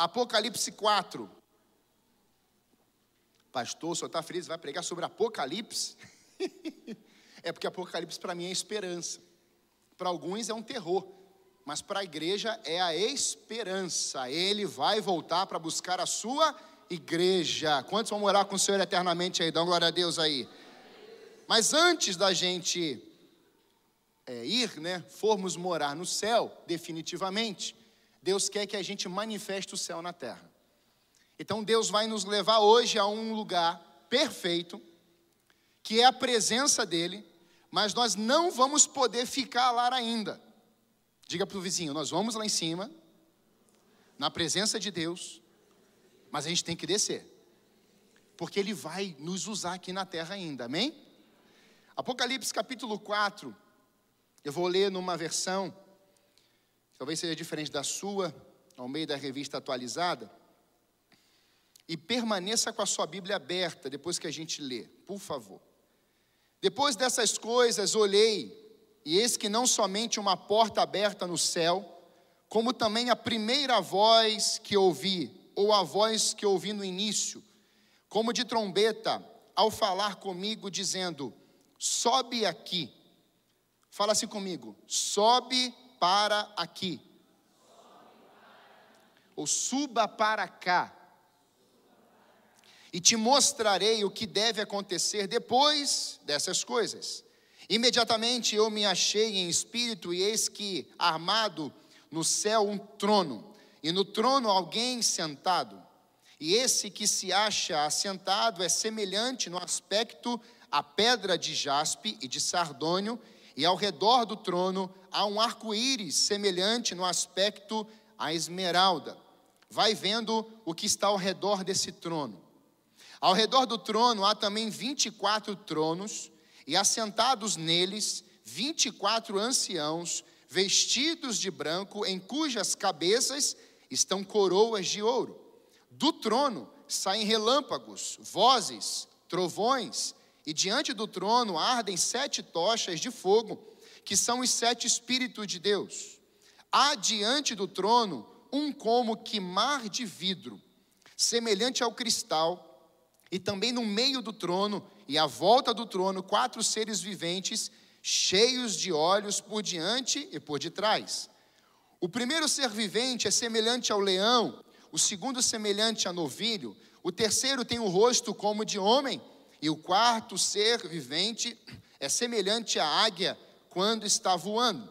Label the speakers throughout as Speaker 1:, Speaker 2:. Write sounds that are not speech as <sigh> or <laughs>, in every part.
Speaker 1: Apocalipse 4. Pastor, senhor está feliz? Vai pregar sobre Apocalipse? <laughs> é porque Apocalipse para mim é esperança. Para alguns é um terror, mas para a igreja é a esperança. Ele vai voltar para buscar a sua igreja. Quantos vão morar com o Senhor eternamente aí? Dá glória a Deus aí. Mas antes da gente é, ir, né, formos morar no céu, definitivamente, Deus quer que a gente manifeste o céu na terra. Então Deus vai nos levar hoje a um lugar perfeito, que é a presença dEle, mas nós não vamos poder ficar lá ainda. Diga para o vizinho: nós vamos lá em cima, na presença de Deus, mas a gente tem que descer, porque Ele vai nos usar aqui na terra ainda, amém? Apocalipse capítulo 4, eu vou ler numa versão, talvez seja diferente da sua, ao meio da revista atualizada. E permaneça com a sua Bíblia aberta depois que a gente lê, por favor. Depois dessas coisas, olhei, e eis que não somente uma porta aberta no céu, como também a primeira voz que ouvi, ou a voz que ouvi no início, como de trombeta, ao falar comigo, dizendo: Sobe aqui. Fala assim comigo: Sobe para aqui. Ou suba para cá. E te mostrarei o que deve acontecer depois dessas coisas. Imediatamente eu me achei em espírito, e eis que, armado no céu, um trono, e no trono alguém sentado. E esse que se acha assentado é semelhante no aspecto a pedra de jaspe e de sardônio, e ao redor do trono há um arco-íris semelhante no aspecto a esmeralda. Vai vendo o que está ao redor desse trono. Ao redor do trono há também 24 tronos, e assentados neles, 24 anciãos, vestidos de branco, em cujas cabeças estão coroas de ouro. Do trono saem relâmpagos, vozes, trovões, e diante do trono ardem sete tochas de fogo, que são os sete Espíritos de Deus. Há diante do trono um como que mar de vidro, semelhante ao cristal, e também no meio do trono e à volta do trono quatro seres viventes, cheios de olhos por diante e por detrás. O primeiro ser vivente é semelhante ao leão, o segundo semelhante a novilho, o terceiro tem o rosto como de homem, e o quarto ser vivente é semelhante à águia quando está voando.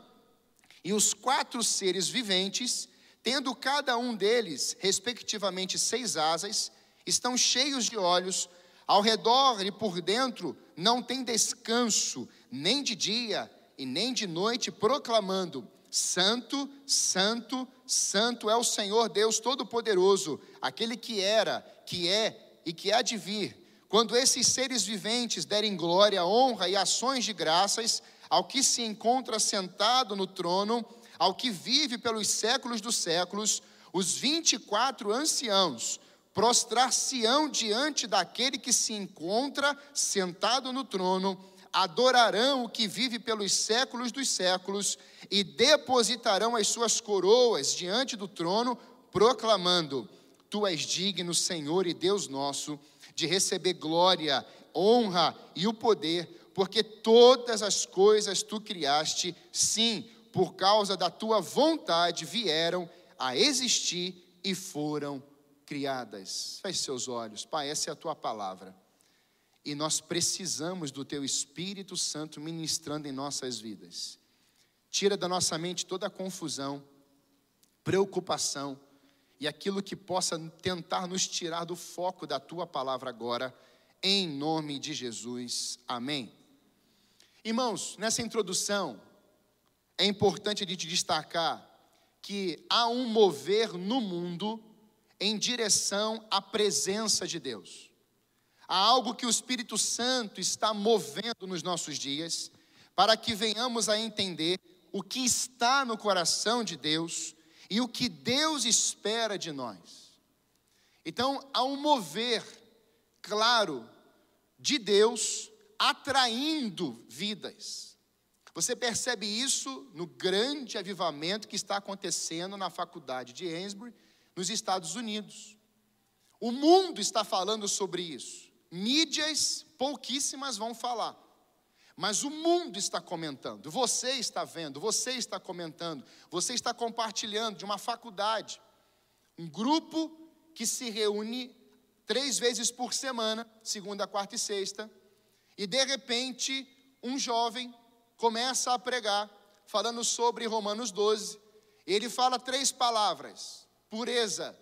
Speaker 1: E os quatro seres viventes, tendo cada um deles, respectivamente, seis asas, estão cheios de olhos, ao redor e por dentro não tem descanso, nem de dia e nem de noite, proclamando: Santo, Santo, Santo é o Senhor Deus Todo-Poderoso, aquele que era, que é e que há de vir quando esses seres viventes derem glória, honra e ações de graças ao que se encontra sentado no trono, ao que vive pelos séculos dos séculos, os 24 anciãos prostrar-se-ão diante daquele que se encontra sentado no trono, adorarão o que vive pelos séculos dos séculos e depositarão as suas coroas diante do trono, proclamando: Tu és digno, Senhor e Deus nosso de receber glória, honra e o poder, porque todas as coisas tu criaste, sim, por causa da tua vontade vieram a existir e foram criadas. Feche seus olhos, Pai, essa é a tua palavra. E nós precisamos do teu Espírito Santo ministrando em nossas vidas. Tira da nossa mente toda a confusão, preocupação, e aquilo que possa tentar nos tirar do foco da tua palavra agora, em nome de Jesus. Amém. Irmãos, nessa introdução, é importante a gente destacar que há um mover no mundo em direção à presença de Deus. Há algo que o Espírito Santo está movendo nos nossos dias, para que venhamos a entender o que está no coração de Deus e o que Deus espera de nós. Então, há um mover claro de Deus atraindo vidas. Você percebe isso no grande avivamento que está acontecendo na faculdade de Ainsbury, nos Estados Unidos. O mundo está falando sobre isso. Mídias pouquíssimas vão falar. Mas o mundo está comentando, você está vendo, você está comentando, você está compartilhando de uma faculdade. Um grupo que se reúne três vezes por semana, segunda, quarta e sexta, e de repente um jovem começa a pregar, falando sobre Romanos 12. Ele fala três palavras: pureza,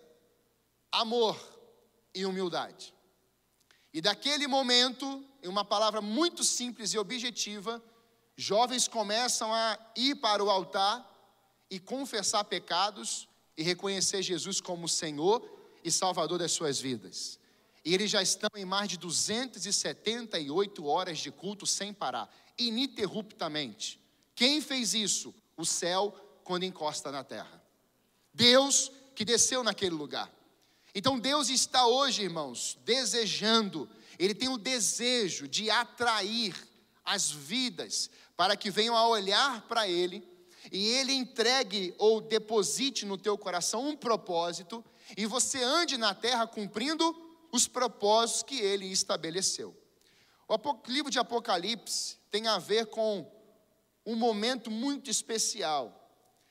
Speaker 1: amor e humildade. E daquele momento, em uma palavra muito simples e objetiva, jovens começam a ir para o altar e confessar pecados e reconhecer Jesus como Senhor e Salvador das suas vidas. E eles já estão em mais de 278 horas de culto sem parar, ininterruptamente. Quem fez isso? O céu quando encosta na terra. Deus que desceu naquele lugar. Então Deus está hoje, irmãos, desejando, Ele tem o desejo de atrair as vidas para que venham a olhar para Ele e Ele entregue ou deposite no teu coração um propósito e você ande na terra cumprindo os propósitos que Ele estabeleceu. O livro de Apocalipse tem a ver com um momento muito especial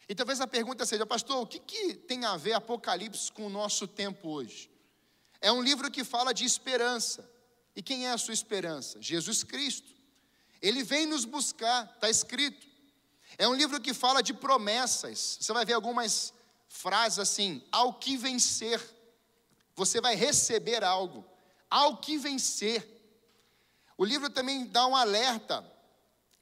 Speaker 1: e talvez a pergunta seja, pastor, o que, que tem a ver Apocalipse com o nosso tempo hoje? É um livro que fala de esperança. E quem é a sua esperança? Jesus Cristo. Ele vem nos buscar, está escrito. É um livro que fala de promessas. Você vai ver algumas frases assim: ao que vencer, você vai receber algo. Ao que vencer. O livro também dá um alerta.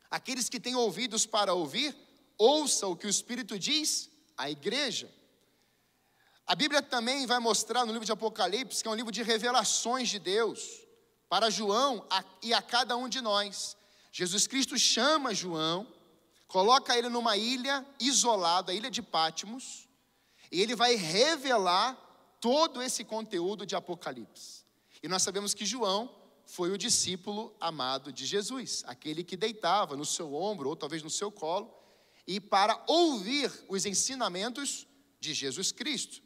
Speaker 1: Aqueles que têm ouvidos para ouvir, ouça o que o Espírito diz à igreja. A Bíblia também vai mostrar no livro de Apocalipse que é um livro de revelações de Deus para João e a cada um de nós. Jesus Cristo chama João, coloca ele numa ilha isolada, a ilha de Pátimos, e ele vai revelar todo esse conteúdo de Apocalipse. E nós sabemos que João foi o discípulo amado de Jesus, aquele que deitava no seu ombro ou talvez no seu colo e para ouvir os ensinamentos de Jesus Cristo.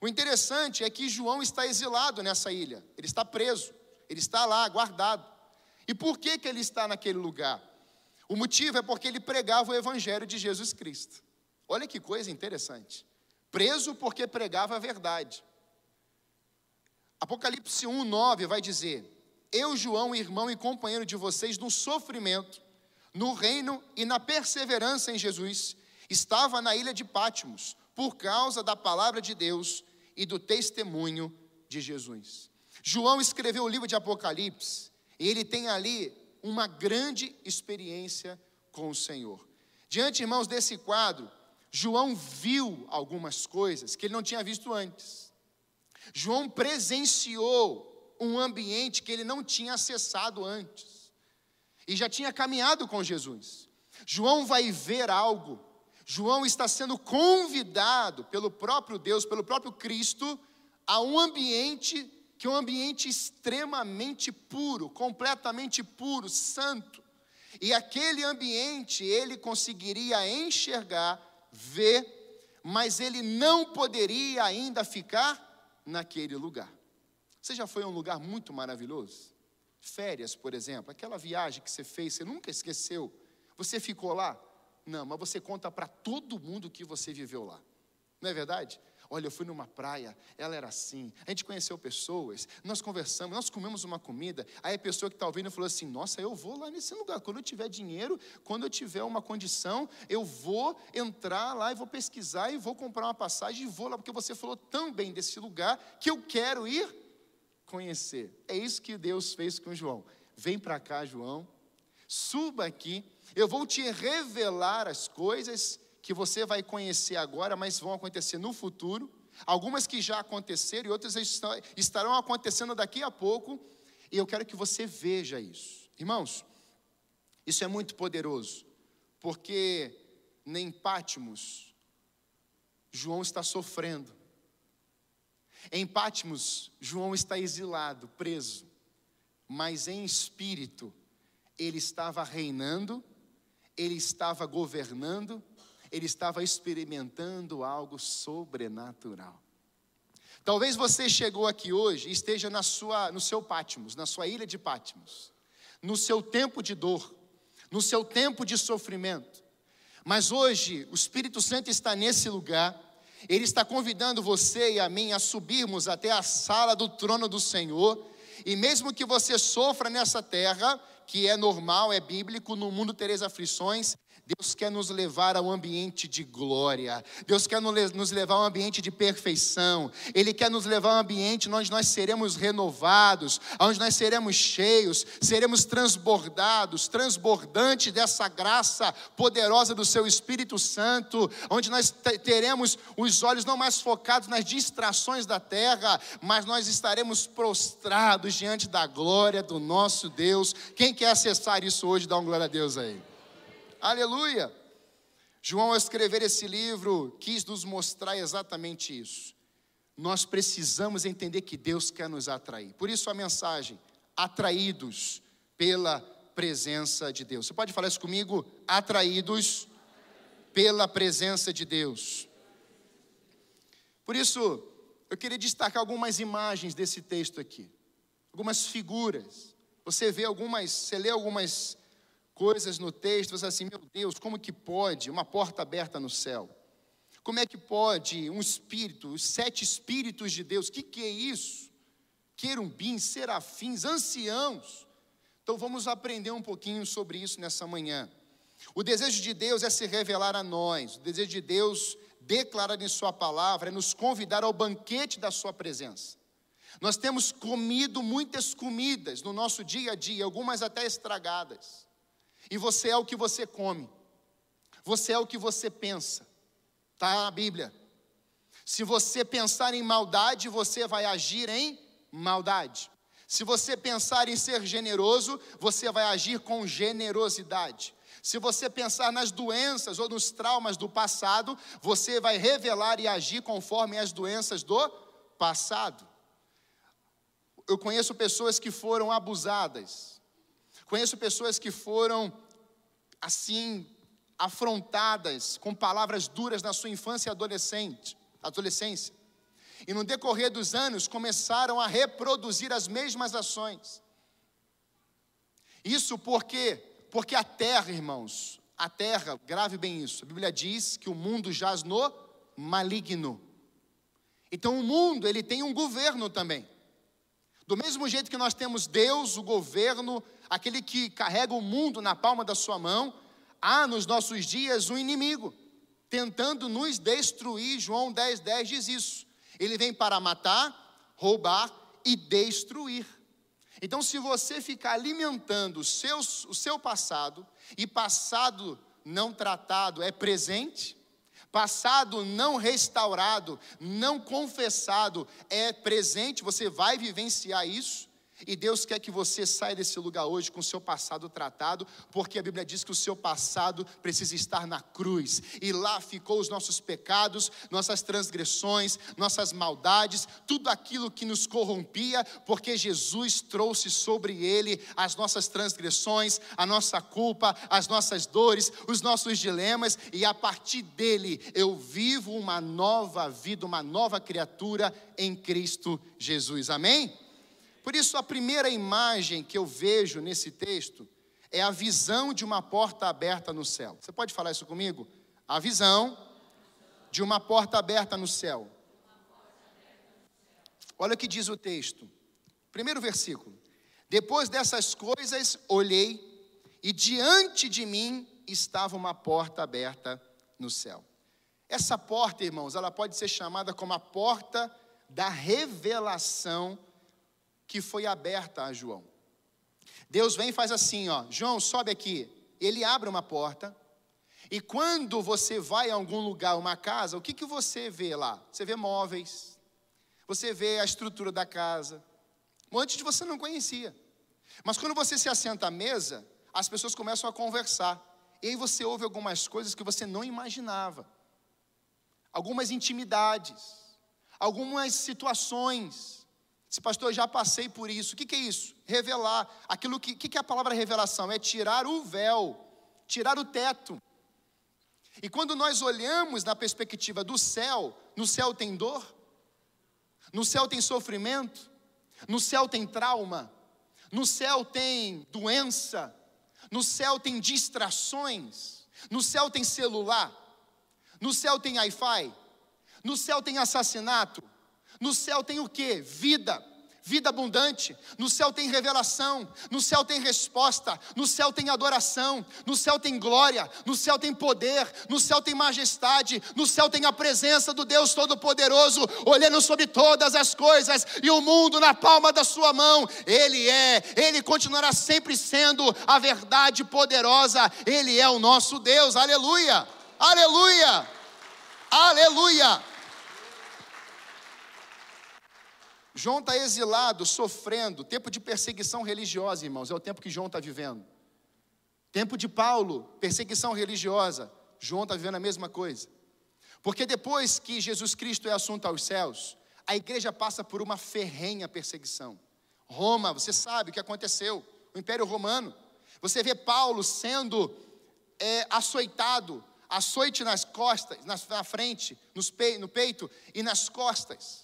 Speaker 1: O interessante é que João está exilado nessa ilha, ele está preso, ele está lá guardado. E por que, que ele está naquele lugar? O motivo é porque ele pregava o evangelho de Jesus Cristo. Olha que coisa interessante. Preso porque pregava a verdade. Apocalipse 1, 9 vai dizer: Eu, João, irmão e companheiro de vocês, no sofrimento no reino e na perseverança em Jesus, estava na ilha de Pátimos, por causa da palavra de Deus e do testemunho de Jesus. João escreveu o livro de Apocalipse, e ele tem ali uma grande experiência com o Senhor. Diante, irmãos, desse quadro, João viu algumas coisas que ele não tinha visto antes. João presenciou um ambiente que ele não tinha acessado antes e já tinha caminhado com Jesus. João vai ver algo. João está sendo convidado pelo próprio Deus, pelo próprio Cristo, a um ambiente que é um ambiente extremamente puro, completamente puro, santo. E aquele ambiente ele conseguiria enxergar, ver, mas ele não poderia ainda ficar naquele lugar. Você já foi a um lugar muito maravilhoso? Férias, por exemplo, aquela viagem que você fez, você nunca esqueceu. Você ficou lá? Não, mas você conta para todo mundo que você viveu lá. Não é verdade? Olha, eu fui numa praia, ela era assim, a gente conheceu pessoas, nós conversamos, nós comemos uma comida, aí a pessoa que está ouvindo falou assim: Nossa, eu vou lá nesse lugar, quando eu tiver dinheiro, quando eu tiver uma condição, eu vou entrar lá e vou pesquisar e vou comprar uma passagem e vou lá, porque você falou tão bem desse lugar que eu quero ir conhecer. É isso que Deus fez com João. Vem para cá, João, suba aqui, eu vou te revelar as coisas que você vai conhecer agora, mas vão acontecer no futuro. Algumas que já aconteceram e outras estarão acontecendo daqui a pouco, e eu quero que você veja isso. Irmãos, isso é muito poderoso, porque nem Pátimos, João está sofrendo, em Pátimos, João está exilado, preso, mas em espírito, ele estava reinando, ele estava governando, ele estava experimentando algo sobrenatural. Talvez você chegou aqui hoje e esteja na sua, no seu Pátimos, na sua ilha de Pátimos, no seu tempo de dor, no seu tempo de sofrimento. Mas hoje o Espírito Santo está nesse lugar, ele está convidando você e a mim a subirmos até a sala do trono do Senhor, e mesmo que você sofra nessa terra, que é normal, é bíblico, no mundo tereis aflições, Deus quer nos levar a um ambiente de glória. Deus quer nos levar a um ambiente de perfeição. Ele quer nos levar a um ambiente onde nós seremos renovados, onde nós seremos cheios, seremos transbordados, transbordantes dessa graça poderosa do Seu Espírito Santo, onde nós teremos os olhos não mais focados nas distrações da terra, mas nós estaremos prostrados diante da glória do nosso Deus. Quem quer acessar isso hoje, dá um glória a Deus aí. Aleluia! João, ao escrever esse livro, quis nos mostrar exatamente isso. Nós precisamos entender que Deus quer nos atrair. Por isso a mensagem: atraídos pela presença de Deus. Você pode falar isso comigo? Atraídos pela presença de Deus. Por isso, eu queria destacar algumas imagens desse texto aqui, algumas figuras. Você vê algumas, você lê algumas coisas no texto, você assim, meu Deus, como que pode uma porta aberta no céu? Como é que pode um espírito, os sete espíritos de Deus, que, que é isso? Querumbins, serafins, anciãos. Então vamos aprender um pouquinho sobre isso nessa manhã. O desejo de Deus é se revelar a nós, o desejo de Deus, declarar em Sua palavra, é nos convidar ao banquete da Sua presença. Nós temos comido muitas comidas no nosso dia a dia, algumas até estragadas. E você é o que você come. Você é o que você pensa. Está na Bíblia. Se você pensar em maldade, você vai agir em maldade. Se você pensar em ser generoso, você vai agir com generosidade. Se você pensar nas doenças ou nos traumas do passado, você vai revelar e agir conforme as doenças do passado. Eu conheço pessoas que foram abusadas, Conheço pessoas que foram assim afrontadas com palavras duras na sua infância e adolescente, adolescência. E no decorrer dos anos começaram a reproduzir as mesmas ações. Isso porque porque a terra, irmãos, a terra, grave bem isso. A Bíblia diz que o mundo jaz no maligno. Então o mundo, ele tem um governo também. Do mesmo jeito que nós temos Deus, o governo, aquele que carrega o mundo na palma da sua mão, há nos nossos dias um inimigo tentando nos destruir. João 10, 10 diz isso. Ele vem para matar, roubar e destruir. Então, se você ficar alimentando o seu, o seu passado, e passado não tratado é presente, Passado não restaurado, não confessado, é presente, você vai vivenciar isso. E Deus quer que você saia desse lugar hoje com o seu passado tratado, porque a Bíblia diz que o seu passado precisa estar na cruz, e lá ficou os nossos pecados, nossas transgressões, nossas maldades, tudo aquilo que nos corrompia, porque Jesus trouxe sobre ele as nossas transgressões, a nossa culpa, as nossas dores, os nossos dilemas, e a partir dele eu vivo uma nova vida, uma nova criatura em Cristo Jesus. Amém? Por isso, a primeira imagem que eu vejo nesse texto é a visão de uma porta aberta no céu. Você pode falar isso comigo? A visão de uma porta aberta no céu. Olha o que diz o texto. Primeiro versículo. Depois dessas coisas, olhei, e diante de mim estava uma porta aberta no céu. Essa porta, irmãos, ela pode ser chamada como a porta da revelação que foi aberta a João. Deus vem e faz assim, ó, João, sobe aqui. Ele abre uma porta. E quando você vai a algum lugar, uma casa, o que, que você vê lá? Você vê móveis, você vê a estrutura da casa. Antes você não conhecia. Mas quando você se assenta à mesa, as pessoas começam a conversar. E aí você ouve algumas coisas que você não imaginava. Algumas intimidades, algumas situações esse pastor, já passei por isso. O que, que é isso? Revelar. Aquilo que, que, que é a palavra revelação? É tirar o véu, tirar o teto. E quando nós olhamos na perspectiva do céu, no céu tem dor, No céu tem sofrimento, no céu tem trauma, no céu tem doença, no céu tem distrações, no céu tem celular, no céu tem Wi-Fi, no céu tem assassinato, no céu tem o que? Vida vida abundante. No céu tem revelação, no céu tem resposta, no céu tem adoração, no céu tem glória, no céu tem poder, no céu tem majestade, no céu tem a presença do Deus Todo-Poderoso, olhando sobre todas as coisas e o mundo na palma da sua mão. Ele é, ele continuará sempre sendo a verdade poderosa, ele é o nosso Deus. Aleluia! Aleluia! Aleluia! João está exilado, sofrendo, tempo de perseguição religiosa, irmãos, é o tempo que João está vivendo. Tempo de Paulo, perseguição religiosa, João está vivendo a mesma coisa. Porque depois que Jesus Cristo é assunto aos céus, a igreja passa por uma ferrenha perseguição. Roma, você sabe o que aconteceu, o Império Romano. Você vê Paulo sendo é, açoitado, açoite nas costas, na, na frente, no peito e nas costas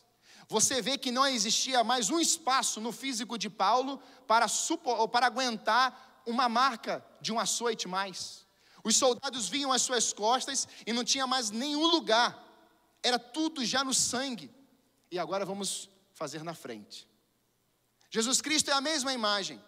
Speaker 1: você vê que não existia mais um espaço no físico de Paulo para, supor, para aguentar uma marca de um açoite mais. Os soldados vinham às suas costas e não tinha mais nenhum lugar, era tudo já no sangue. E agora vamos fazer na frente. Jesus Cristo é a mesma imagem,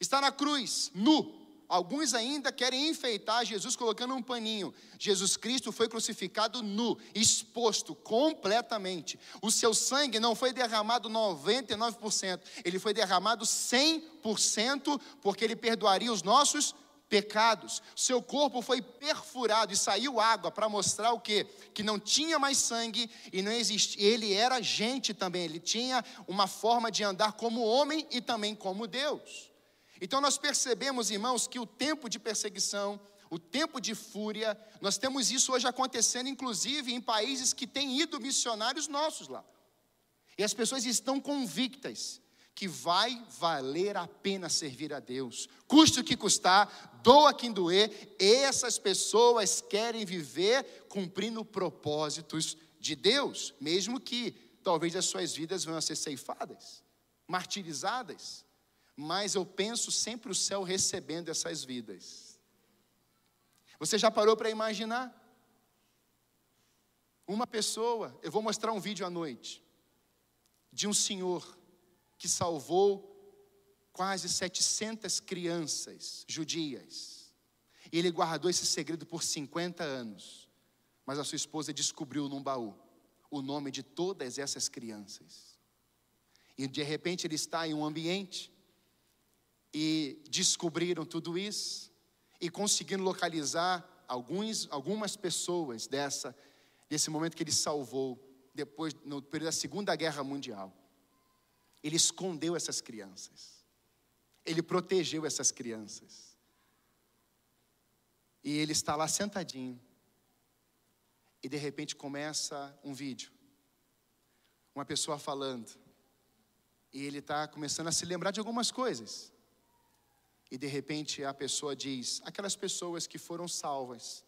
Speaker 1: está na cruz, nu, Alguns ainda querem enfeitar Jesus colocando um paninho. Jesus Cristo foi crucificado nu, exposto completamente. O seu sangue não foi derramado 99%, ele foi derramado 100%, porque ele perdoaria os nossos pecados. Seu corpo foi perfurado e saiu água para mostrar o quê? Que não tinha mais sangue e não existia. Ele era gente também, ele tinha uma forma de andar como homem e também como Deus. Então nós percebemos, irmãos, que o tempo de perseguição, o tempo de fúria, nós temos isso hoje acontecendo, inclusive em países que têm ido missionários nossos lá. E as pessoas estão convictas que vai valer a pena servir a Deus, custe o que custar, doa quem doer, essas pessoas querem viver cumprindo propósitos de Deus, mesmo que talvez as suas vidas venham a ser ceifadas, martirizadas mas eu penso sempre o céu recebendo essas vidas. Você já parou para imaginar? Uma pessoa, eu vou mostrar um vídeo à noite, de um senhor que salvou quase 700 crianças judias. E ele guardou esse segredo por 50 anos. Mas a sua esposa descobriu num baú o nome de todas essas crianças. E de repente ele está em um ambiente e descobriram tudo isso e conseguiram localizar alguns, algumas pessoas dessa, desse momento que ele salvou, depois, no período da Segunda Guerra Mundial. Ele escondeu essas crianças, ele protegeu essas crianças. E ele está lá sentadinho, e de repente começa um vídeo, uma pessoa falando, e ele está começando a se lembrar de algumas coisas e de repente a pessoa diz: aquelas pessoas que foram salvas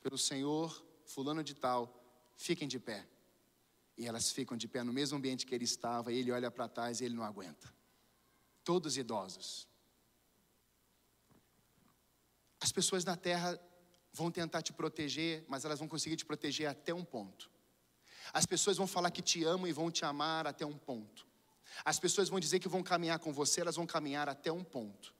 Speaker 1: pelo Senhor, fulano de tal, fiquem de pé. E elas ficam de pé no mesmo ambiente que ele estava, e ele olha para trás e ele não aguenta. Todos idosos. As pessoas na terra vão tentar te proteger, mas elas vão conseguir te proteger até um ponto. As pessoas vão falar que te amam e vão te amar até um ponto. As pessoas vão dizer que vão caminhar com você, elas vão caminhar até um ponto.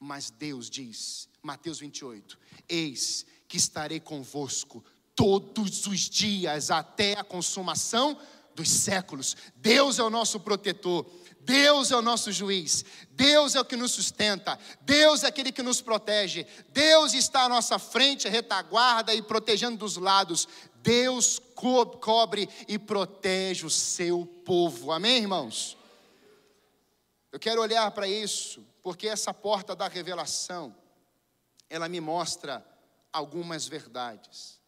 Speaker 1: Mas Deus diz, Mateus 28, eis que estarei convosco todos os dias até a consumação dos séculos. Deus é o nosso protetor. Deus é o nosso juiz, Deus é o que nos sustenta, Deus é aquele que nos protege, Deus está à nossa frente, retaguarda e protegendo dos lados, Deus co cobre e protege o seu povo, amém, irmãos? Eu quero olhar para isso porque essa porta da revelação, ela me mostra algumas verdades.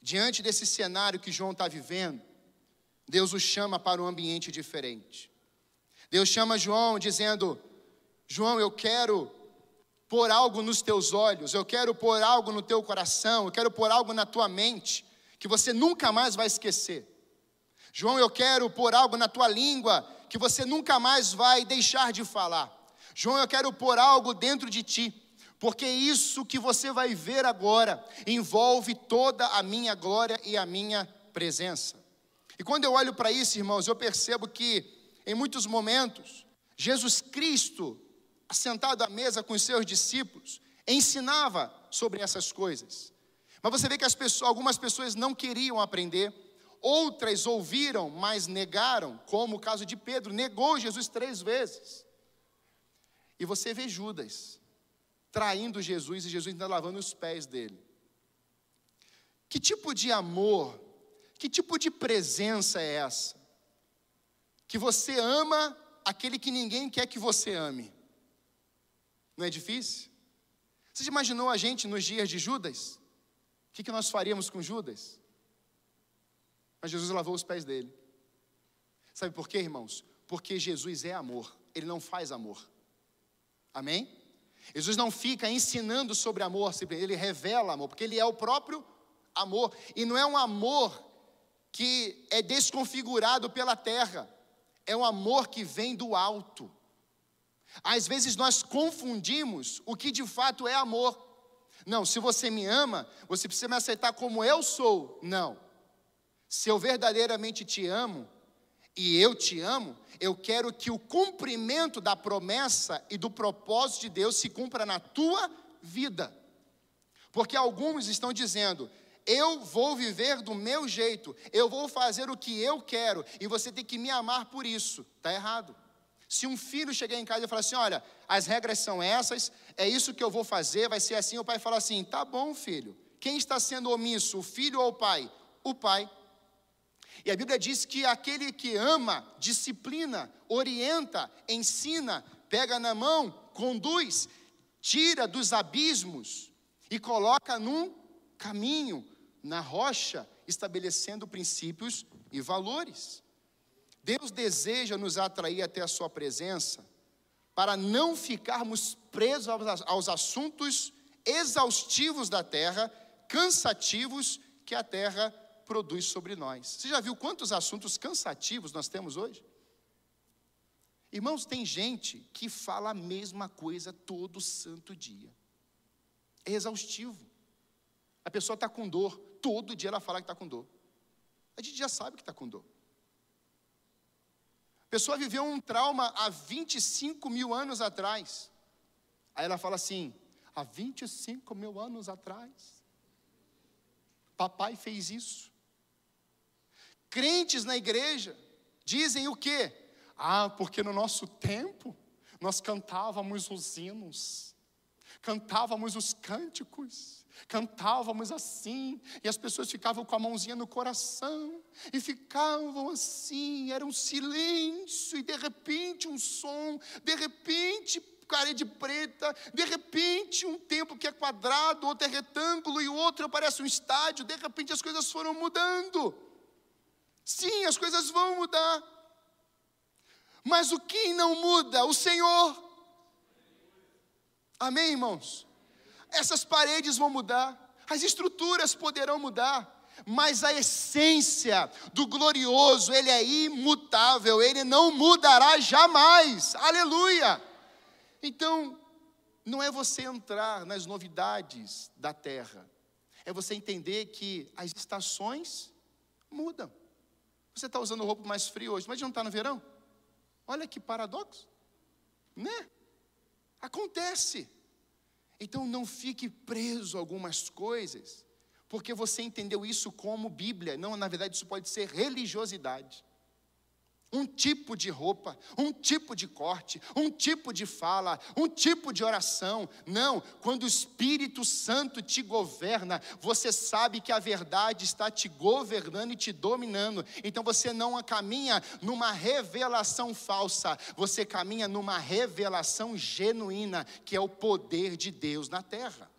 Speaker 1: Diante desse cenário que João está vivendo, Deus o chama para um ambiente diferente. Deus chama João dizendo: João, eu quero pôr algo nos teus olhos, eu quero pôr algo no teu coração, eu quero pôr algo na tua mente que você nunca mais vai esquecer. João, eu quero pôr algo na tua língua que você nunca mais vai deixar de falar. João, eu quero pôr algo dentro de ti, porque isso que você vai ver agora envolve toda a minha glória e a minha presença. E quando eu olho para isso, irmãos, eu percebo que em muitos momentos, Jesus Cristo, assentado à mesa com os seus discípulos, ensinava sobre essas coisas. Mas você vê que pessoas, algumas pessoas não queriam aprender, outras ouviram, mas negaram, como o caso de Pedro, negou Jesus três vezes. E você vê Judas traindo Jesus e Jesus ainda lavando os pés dele. Que tipo de amor, que tipo de presença é essa? Que você ama aquele que ninguém quer que você ame. Não é difícil? Você já imaginou a gente nos dias de Judas? O que, que nós faríamos com Judas? Mas Jesus lavou os pés dele. Sabe por quê, irmãos? Porque Jesus é amor, ele não faz amor. Amém? Jesus não fica ensinando sobre amor, ele revela amor, porque ele é o próprio amor. E não é um amor que é desconfigurado pela terra, é um amor que vem do alto. Às vezes nós confundimos o que de fato é amor. Não, se você me ama, você precisa me aceitar como eu sou. Não. Se eu verdadeiramente te amo, e eu te amo, eu quero que o cumprimento da promessa e do propósito de Deus se cumpra na tua vida. Porque alguns estão dizendo, eu vou viver do meu jeito, eu vou fazer o que eu quero, e você tem que me amar por isso. Está errado. Se um filho chegar em casa e falar assim: olha, as regras são essas, é isso que eu vou fazer, vai ser assim, o pai fala assim: tá bom, filho. Quem está sendo omisso, o filho ou o pai? O pai. E a Bíblia diz que aquele que ama, disciplina, orienta, ensina, pega na mão, conduz, tira dos abismos e coloca num caminho, na rocha, estabelecendo princípios e valores. Deus deseja nos atrair até a Sua presença para não ficarmos presos aos assuntos exaustivos da terra, cansativos que a terra produz sobre nós. Você já viu quantos assuntos cansativos nós temos hoje? Irmãos, tem gente que fala a mesma coisa todo santo dia. É exaustivo. A pessoa está com dor, todo dia ela fala que está com dor. A gente já sabe que está com dor. A pessoa viveu um trauma há 25 mil anos atrás. Aí ela fala assim: há 25 mil anos atrás, papai fez isso. Crentes na igreja dizem o quê? Ah, porque no nosso tempo nós cantávamos os hinos, cantávamos os cânticos, cantávamos assim, e as pessoas ficavam com a mãozinha no coração, e ficavam assim, era um silêncio, e de repente um som, de repente parede preta, de repente um templo que é quadrado, outro é retângulo, e o outro parece um estádio, de repente as coisas foram mudando. Sim, as coisas vão mudar. Mas o que não muda? O Senhor. Amém, irmãos? Essas paredes vão mudar, as estruturas poderão mudar, mas a essência do glorioso, ele é imutável, ele não mudará jamais. Aleluia! Então, não é você entrar nas novidades da terra, é você entender que as estações mudam. Você está usando roupa mais frio hoje, mas não está no verão? Olha que paradoxo, né? Acontece. Então não fique preso a algumas coisas, porque você entendeu isso como Bíblia. Não, na verdade, isso pode ser religiosidade um tipo de roupa, um tipo de corte, um tipo de fala, um tipo de oração. Não, quando o Espírito Santo te governa, você sabe que a verdade está te governando e te dominando. Então você não caminha numa revelação falsa, você caminha numa revelação genuína, que é o poder de Deus na terra.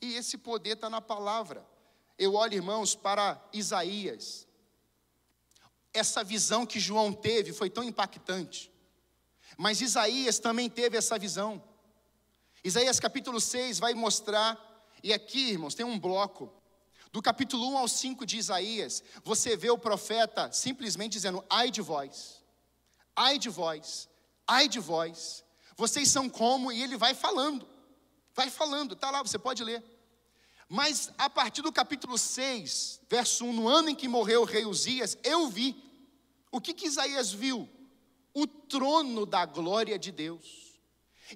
Speaker 1: E esse poder está na palavra. Eu olho, irmãos, para Isaías essa visão que João teve foi tão impactante. Mas Isaías também teve essa visão. Isaías capítulo 6 vai mostrar, e aqui, irmãos, tem um bloco. Do capítulo 1 ao 5 de Isaías, você vê o profeta simplesmente dizendo: ai de vós, ai de vós, ai de vós, vocês são como, e ele vai falando, vai falando, está lá, você pode ler. Mas a partir do capítulo 6, verso 1, no ano em que morreu o rei Uzias, eu vi. O que, que Isaías viu? O trono da glória de Deus.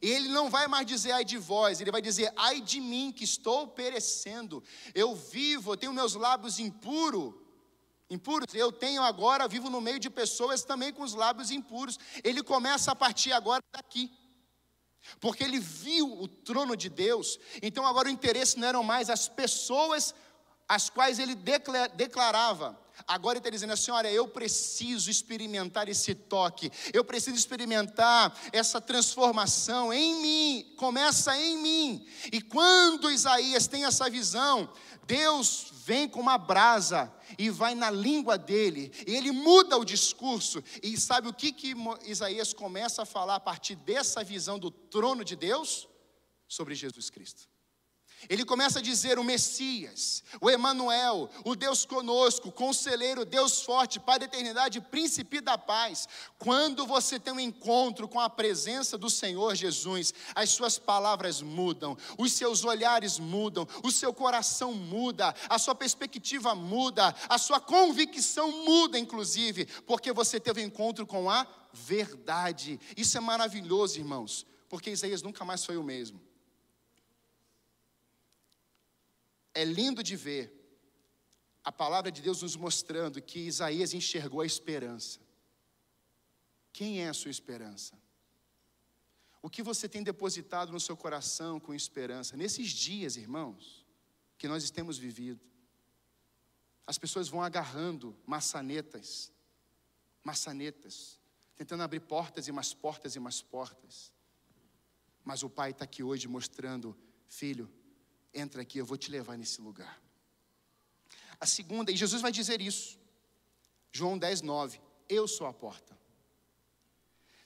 Speaker 1: E ele não vai mais dizer ai de vós, ele vai dizer ai de mim que estou perecendo. Eu vivo, eu tenho meus lábios impuros. Impuros, eu tenho agora, vivo no meio de pessoas também com os lábios impuros. Ele começa a partir agora daqui. Porque ele viu o trono de Deus, então agora o interesse não eram mais as pessoas as quais ele declarava. Agora ele está dizendo assim: olha, eu preciso experimentar esse toque, eu preciso experimentar essa transformação em mim, começa em mim. E quando Isaías tem essa visão, Deus vem com uma brasa e vai na língua dele, e ele muda o discurso. E sabe o que, que Isaías começa a falar a partir dessa visão do trono de Deus? Sobre Jesus Cristo. Ele começa a dizer o Messias, o Emanuel, o Deus conosco, conselheiro, Deus forte, Pai da eternidade, príncipe da paz. Quando você tem um encontro com a presença do Senhor Jesus, as suas palavras mudam, os seus olhares mudam, o seu coração muda, a sua perspectiva muda, a sua convicção muda, inclusive, porque você teve um encontro com a verdade. Isso é maravilhoso, irmãos, porque Isaías nunca mais foi o mesmo. É lindo de ver a palavra de Deus nos mostrando que Isaías enxergou a esperança. Quem é a sua esperança? O que você tem depositado no seu coração com esperança? Nesses dias, irmãos, que nós temos vivido, as pessoas vão agarrando maçanetas, maçanetas, tentando abrir portas e mais portas e mais portas. Mas o Pai está aqui hoje mostrando, filho, entra aqui, eu vou te levar nesse lugar. A segunda, e Jesus vai dizer isso, João 10, 9: Eu sou a porta.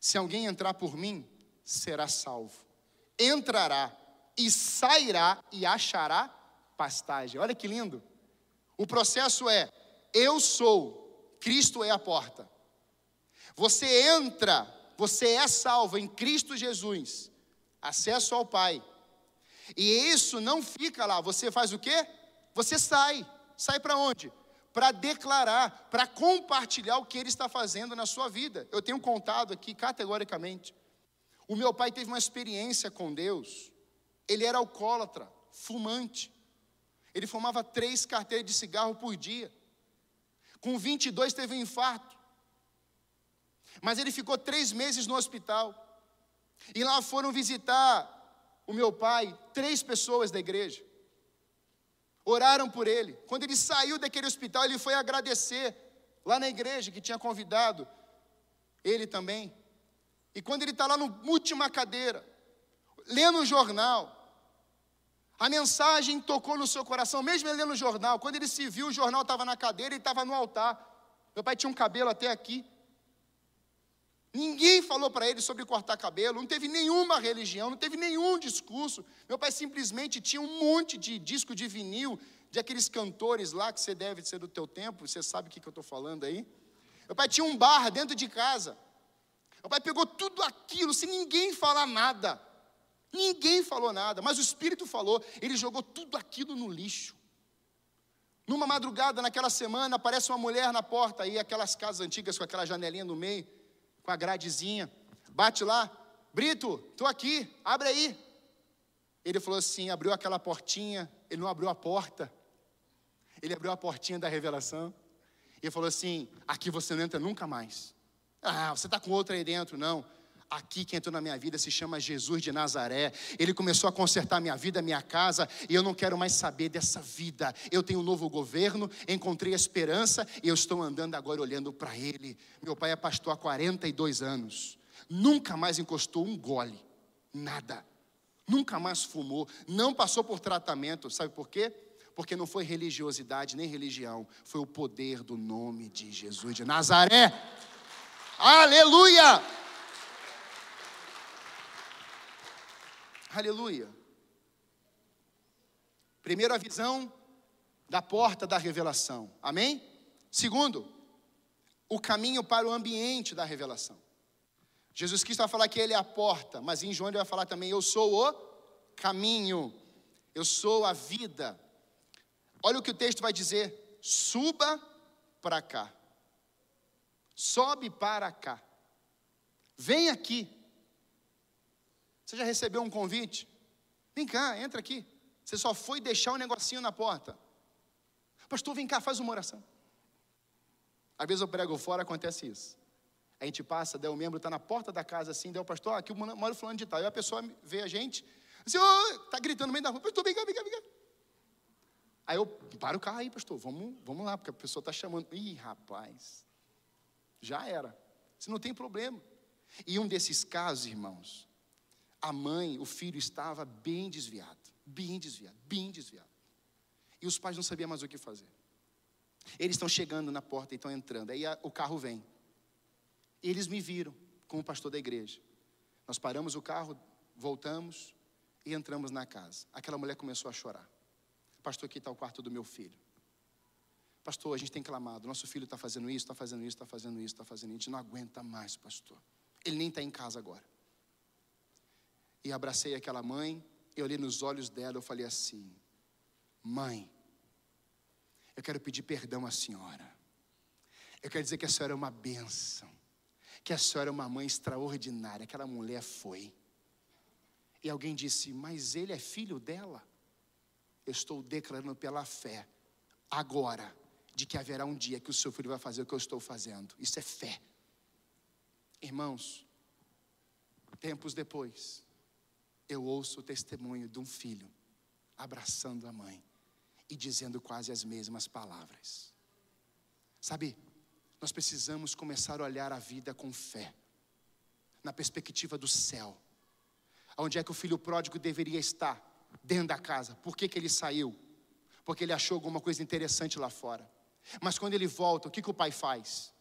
Speaker 1: Se alguém entrar por mim, será salvo. Entrará e sairá e achará pastagem. Olha que lindo. O processo é: eu sou, Cristo é a porta. Você entra, você é salvo em Cristo Jesus, acesso ao Pai. E isso não fica lá. Você faz o quê? Você sai. Sai para onde? Para declarar, para compartilhar o que ele está fazendo na sua vida. Eu tenho contado aqui categoricamente. O meu pai teve uma experiência com Deus. Ele era alcoólatra, fumante. Ele fumava três carteiras de cigarro por dia. Com 22 teve um infarto. Mas ele ficou três meses no hospital. E lá foram visitar o meu pai, três pessoas da igreja. Oraram por ele. Quando ele saiu daquele hospital, ele foi agradecer lá na igreja que tinha convidado ele também. E quando ele está lá na última cadeira, lendo o jornal, a mensagem tocou no seu coração, mesmo ele lendo o jornal. Quando ele se viu, o jornal estava na cadeira e estava no altar. Meu pai tinha um cabelo até aqui. Ninguém falou para ele sobre cortar cabelo, não teve nenhuma religião, não teve nenhum discurso. Meu pai simplesmente tinha um monte de disco de vinil de aqueles cantores lá que você deve ser do teu tempo, você sabe o que, que eu estou falando aí. Meu pai tinha um bar dentro de casa. Meu pai pegou tudo aquilo sem ninguém falar nada. Ninguém falou nada, mas o Espírito falou, ele jogou tudo aquilo no lixo. Numa madrugada, naquela semana, aparece uma mulher na porta aí, aquelas casas antigas com aquela janelinha no meio com a gradezinha. Bate lá, Brito, estou aqui, abre aí. Ele falou assim: abriu aquela portinha, ele não abriu a porta, ele abriu a portinha da revelação. E falou assim: aqui você não entra nunca mais. Ah, você está com outra aí dentro, não. Aqui quem entrou na minha vida se chama Jesus de Nazaré. Ele começou a consertar minha vida, minha casa, e eu não quero mais saber dessa vida. Eu tenho um novo governo, encontrei esperança e eu estou andando agora olhando para Ele. Meu pai é pastor há 42 anos, nunca mais encostou um gole, nada. Nunca mais fumou, não passou por tratamento, sabe por quê? Porque não foi religiosidade nem religião, foi o poder do nome de Jesus de Nazaré. Aleluia! Aleluia. Primeiro a visão, da porta da revelação. Amém? Segundo, o caminho para o ambiente da revelação. Jesus Cristo vai falar que Ele é a porta, mas em João ele vai falar também: Eu sou o caminho, eu sou a vida. Olha o que o texto vai dizer: suba para cá, sobe para cá, vem aqui. Você já recebeu um convite? Vem cá, entra aqui. Você só foi deixar um negocinho na porta. Pastor, vem cá, faz uma oração. Às vezes eu prego fora, acontece isso. A gente passa, daí o membro está na porta da casa assim, daí o pastor, ah, aqui mora fulano de tal. E a pessoa vê a gente, assim, oh, tá gritando no meio da rua, pastor, vem cá, vem cá, vem cá. Aí eu, para o carro aí, pastor, vamos, vamos lá, porque a pessoa está chamando. Ih, rapaz, já era. Você não tem problema. E um desses casos, irmãos, a mãe, o filho estava bem desviado, bem desviado, bem desviado. E os pais não sabiam mais o que fazer. Eles estão chegando na porta e estão entrando. Aí a, o carro vem. Eles me viram como pastor da igreja. Nós paramos o carro, voltamos e entramos na casa. Aquela mulher começou a chorar. Pastor, aqui está o quarto do meu filho. Pastor, a gente tem clamado. Nosso filho está fazendo isso, está fazendo isso, está fazendo isso, está fazendo isso. A gente não aguenta mais, pastor. Ele nem está em casa agora. E abracei aquela mãe, eu olhei nos olhos dela, eu falei assim: Mãe, eu quero pedir perdão à senhora. Eu quero dizer que a senhora é uma bênção. Que a senhora é uma mãe extraordinária. Aquela mulher foi. E alguém disse: Mas ele é filho dela? Eu estou declarando pela fé, agora, de que haverá um dia que o seu filho vai fazer o que eu estou fazendo. Isso é fé. Irmãos, tempos depois, eu ouço o testemunho de um filho abraçando a mãe e dizendo quase as mesmas palavras. Sabe, nós precisamos começar a olhar a vida com fé, na perspectiva do céu. Onde é que o filho pródigo deveria estar? Dentro da casa. Por que, que ele saiu? Porque ele achou alguma coisa interessante lá fora. Mas quando ele volta, o que, que o pai faz?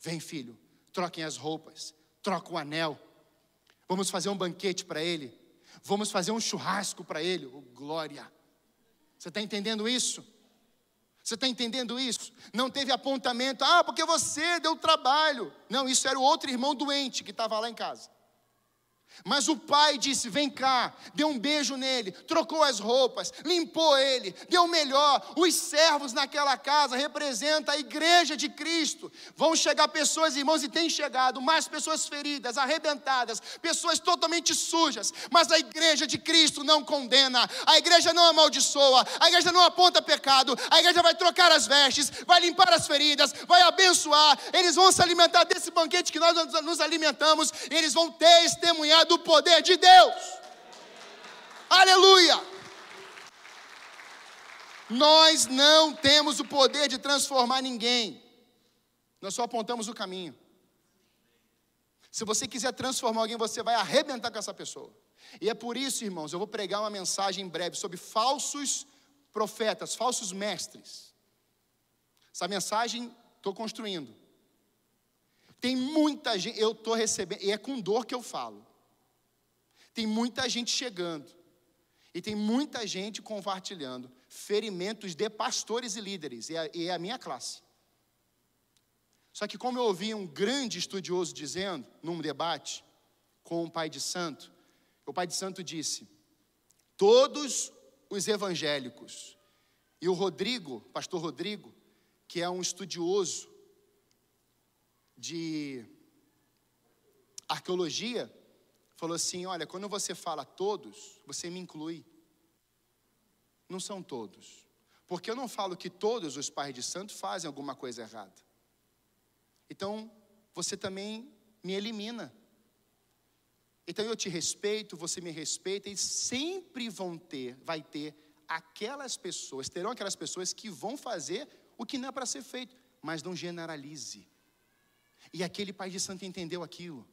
Speaker 1: Vem, filho, troquem as roupas, troca o anel. Vamos fazer um banquete para ele. Vamos fazer um churrasco para ele. Oh, glória! Você está entendendo isso? Você está entendendo isso? Não teve apontamento, ah, porque você deu trabalho. Não, isso era o outro irmão doente que estava lá em casa. Mas o pai disse: Vem cá, deu um beijo nele, trocou as roupas, limpou ele, deu o melhor. Os servos naquela casa representam a igreja de Cristo. Vão chegar pessoas, irmãos, e têm chegado mais pessoas feridas, arrebentadas, pessoas totalmente sujas. Mas a igreja de Cristo não condena, a igreja não amaldiçoa, a igreja não aponta pecado, a igreja vai trocar as vestes, vai limpar as feridas, vai abençoar. Eles vão se alimentar desse banquete que nós nos alimentamos, eles vão testemunhar do poder de Deus. Aleluia! Nós não temos o poder de transformar ninguém, nós só apontamos o caminho. Se você quiser transformar alguém, você vai arrebentar com essa pessoa. E é por isso, irmãos, eu vou pregar uma mensagem em breve sobre falsos profetas, falsos mestres. Essa mensagem estou construindo. Tem muita gente, eu estou recebendo, e é com dor que eu falo. Tem muita gente chegando. E tem muita gente compartilhando ferimentos de pastores e líderes, e é, a minha classe. Só que, como eu ouvi um grande estudioso dizendo, num debate com o pai de santo, o pai de santo disse: todos os evangélicos, e o Rodrigo, pastor Rodrigo, que é um estudioso de arqueologia, falou assim: Olha, quando você fala todos, você me inclui. Não são todos. Porque eu não falo que todos os pais de santo fazem alguma coisa errada. Então, você também me elimina. Então eu te respeito, você me respeita e sempre vão ter, vai ter aquelas pessoas, terão aquelas pessoas que vão fazer o que não é para ser feito, mas não generalize. E aquele pai de santo entendeu aquilo.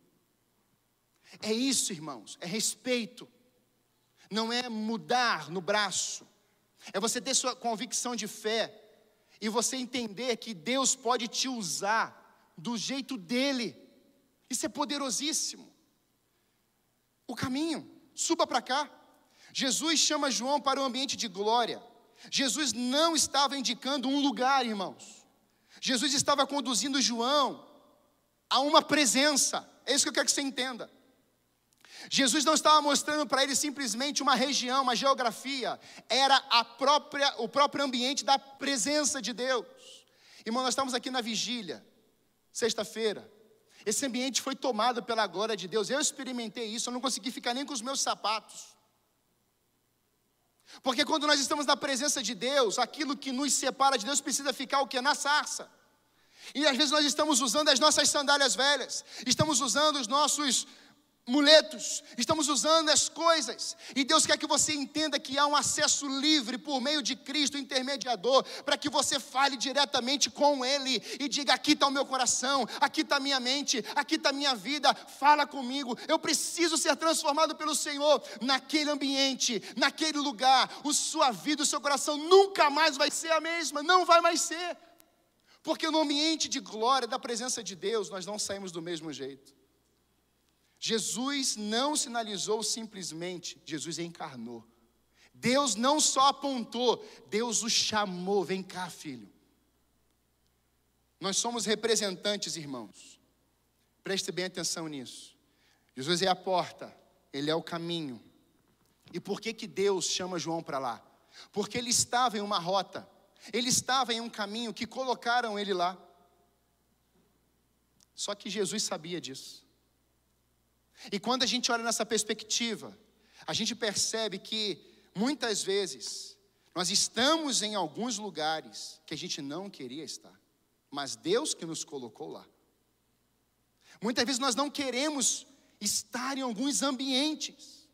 Speaker 1: É isso, irmãos, é respeito. Não é mudar no braço. É você ter sua convicção de fé e você entender que Deus pode te usar do jeito dele. Isso é poderosíssimo. O caminho, suba para cá. Jesus chama João para o ambiente de glória. Jesus não estava indicando um lugar, irmãos. Jesus estava conduzindo João a uma presença. É isso que eu quero que você entenda. Jesus não estava mostrando para ele simplesmente uma região, uma geografia, era a própria, o próprio ambiente da presença de Deus. Irmão, nós estamos aqui na vigília, sexta-feira. Esse ambiente foi tomado pela glória de Deus. Eu experimentei isso, eu não consegui ficar nem com os meus sapatos. Porque quando nós estamos na presença de Deus, aquilo que nos separa de Deus precisa ficar o que? Na sarça. E às vezes nós estamos usando as nossas sandálias velhas, estamos usando os nossos muletos, estamos usando as coisas, e Deus quer que você entenda que há um acesso livre por meio de Cristo, intermediador, para que você fale diretamente com Ele e diga: aqui está o meu coração, aqui está a minha mente, aqui está a minha vida, fala comigo. Eu preciso ser transformado pelo Senhor naquele ambiente, naquele lugar. O sua vida, o seu coração nunca mais vai ser a mesma, não vai mais ser. Porque no ambiente de glória, da presença de Deus, nós não saímos do mesmo jeito. Jesus não sinalizou simplesmente, Jesus encarnou. Deus não só apontou, Deus o chamou. Vem cá, filho. Nós somos representantes, irmãos. Preste bem atenção nisso. Jesus é a porta, ele é o caminho. E por que que Deus chama João para lá? Porque ele estava em uma rota. Ele estava em um caminho que colocaram ele lá. Só que Jesus sabia disso. E quando a gente olha nessa perspectiva, a gente percebe que muitas vezes nós estamos em alguns lugares que a gente não queria estar, mas Deus que nos colocou lá. Muitas vezes nós não queremos estar em alguns ambientes.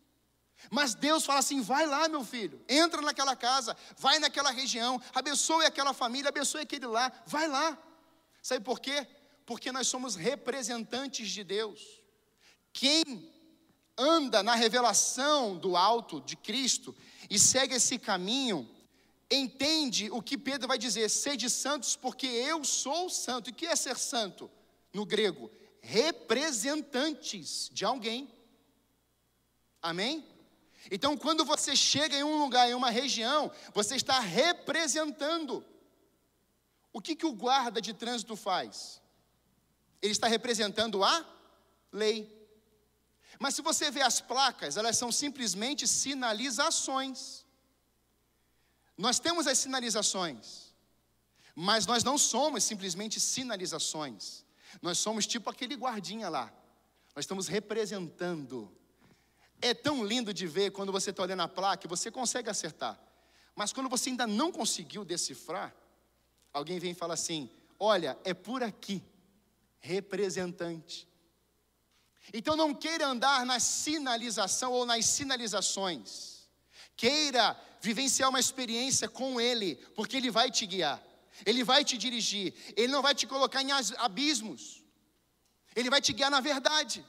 Speaker 1: Mas Deus fala assim: vai lá, meu filho, entra naquela casa, vai naquela região, abençoe aquela família, abençoe aquele lá, vai lá. Sabe por quê? Porque nós somos representantes de Deus. Quem anda na revelação do alto de Cristo e segue esse caminho, entende o que Pedro vai dizer: sede santos, porque eu sou santo. E o que é ser santo no grego? Representantes de alguém. Amém? Então, quando você chega em um lugar, em uma região, você está representando. O que, que o guarda de trânsito faz? Ele está representando a lei. Mas se você vê as placas, elas são simplesmente sinalizações. Nós temos as sinalizações, mas nós não somos simplesmente sinalizações. Nós somos tipo aquele guardinha lá. Nós estamos representando é tão lindo de ver quando você está olhando a placa e você consegue acertar. Mas quando você ainda não conseguiu decifrar, alguém vem e fala assim: olha, é por aqui, representante. Então não queira andar na sinalização ou nas sinalizações. Queira vivenciar uma experiência com Ele, porque Ele vai te guiar, Ele vai te dirigir, Ele não vai te colocar em abismos, Ele vai te guiar na verdade.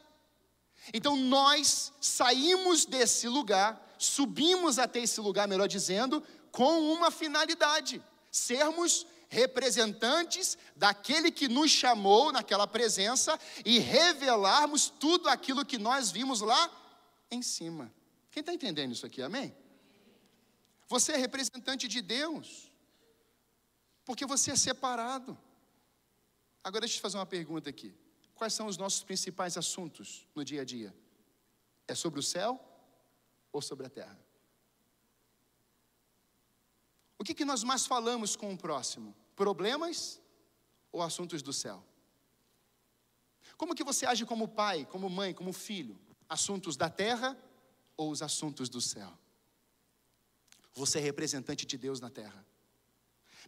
Speaker 1: Então nós saímos desse lugar, subimos até esse lugar, melhor dizendo, com uma finalidade: sermos representantes daquele que nos chamou naquela presença e revelarmos tudo aquilo que nós vimos lá em cima. Quem está entendendo isso aqui, amém? Você é representante de Deus, porque você é separado. Agora deixa eu te fazer uma pergunta aqui. Quais são os nossos principais assuntos no dia a dia? É sobre o céu ou sobre a terra? O que, que nós mais falamos com o próximo? Problemas ou assuntos do céu? Como que você age como pai, como mãe, como filho? Assuntos da terra ou os assuntos do céu? Você é representante de Deus na terra.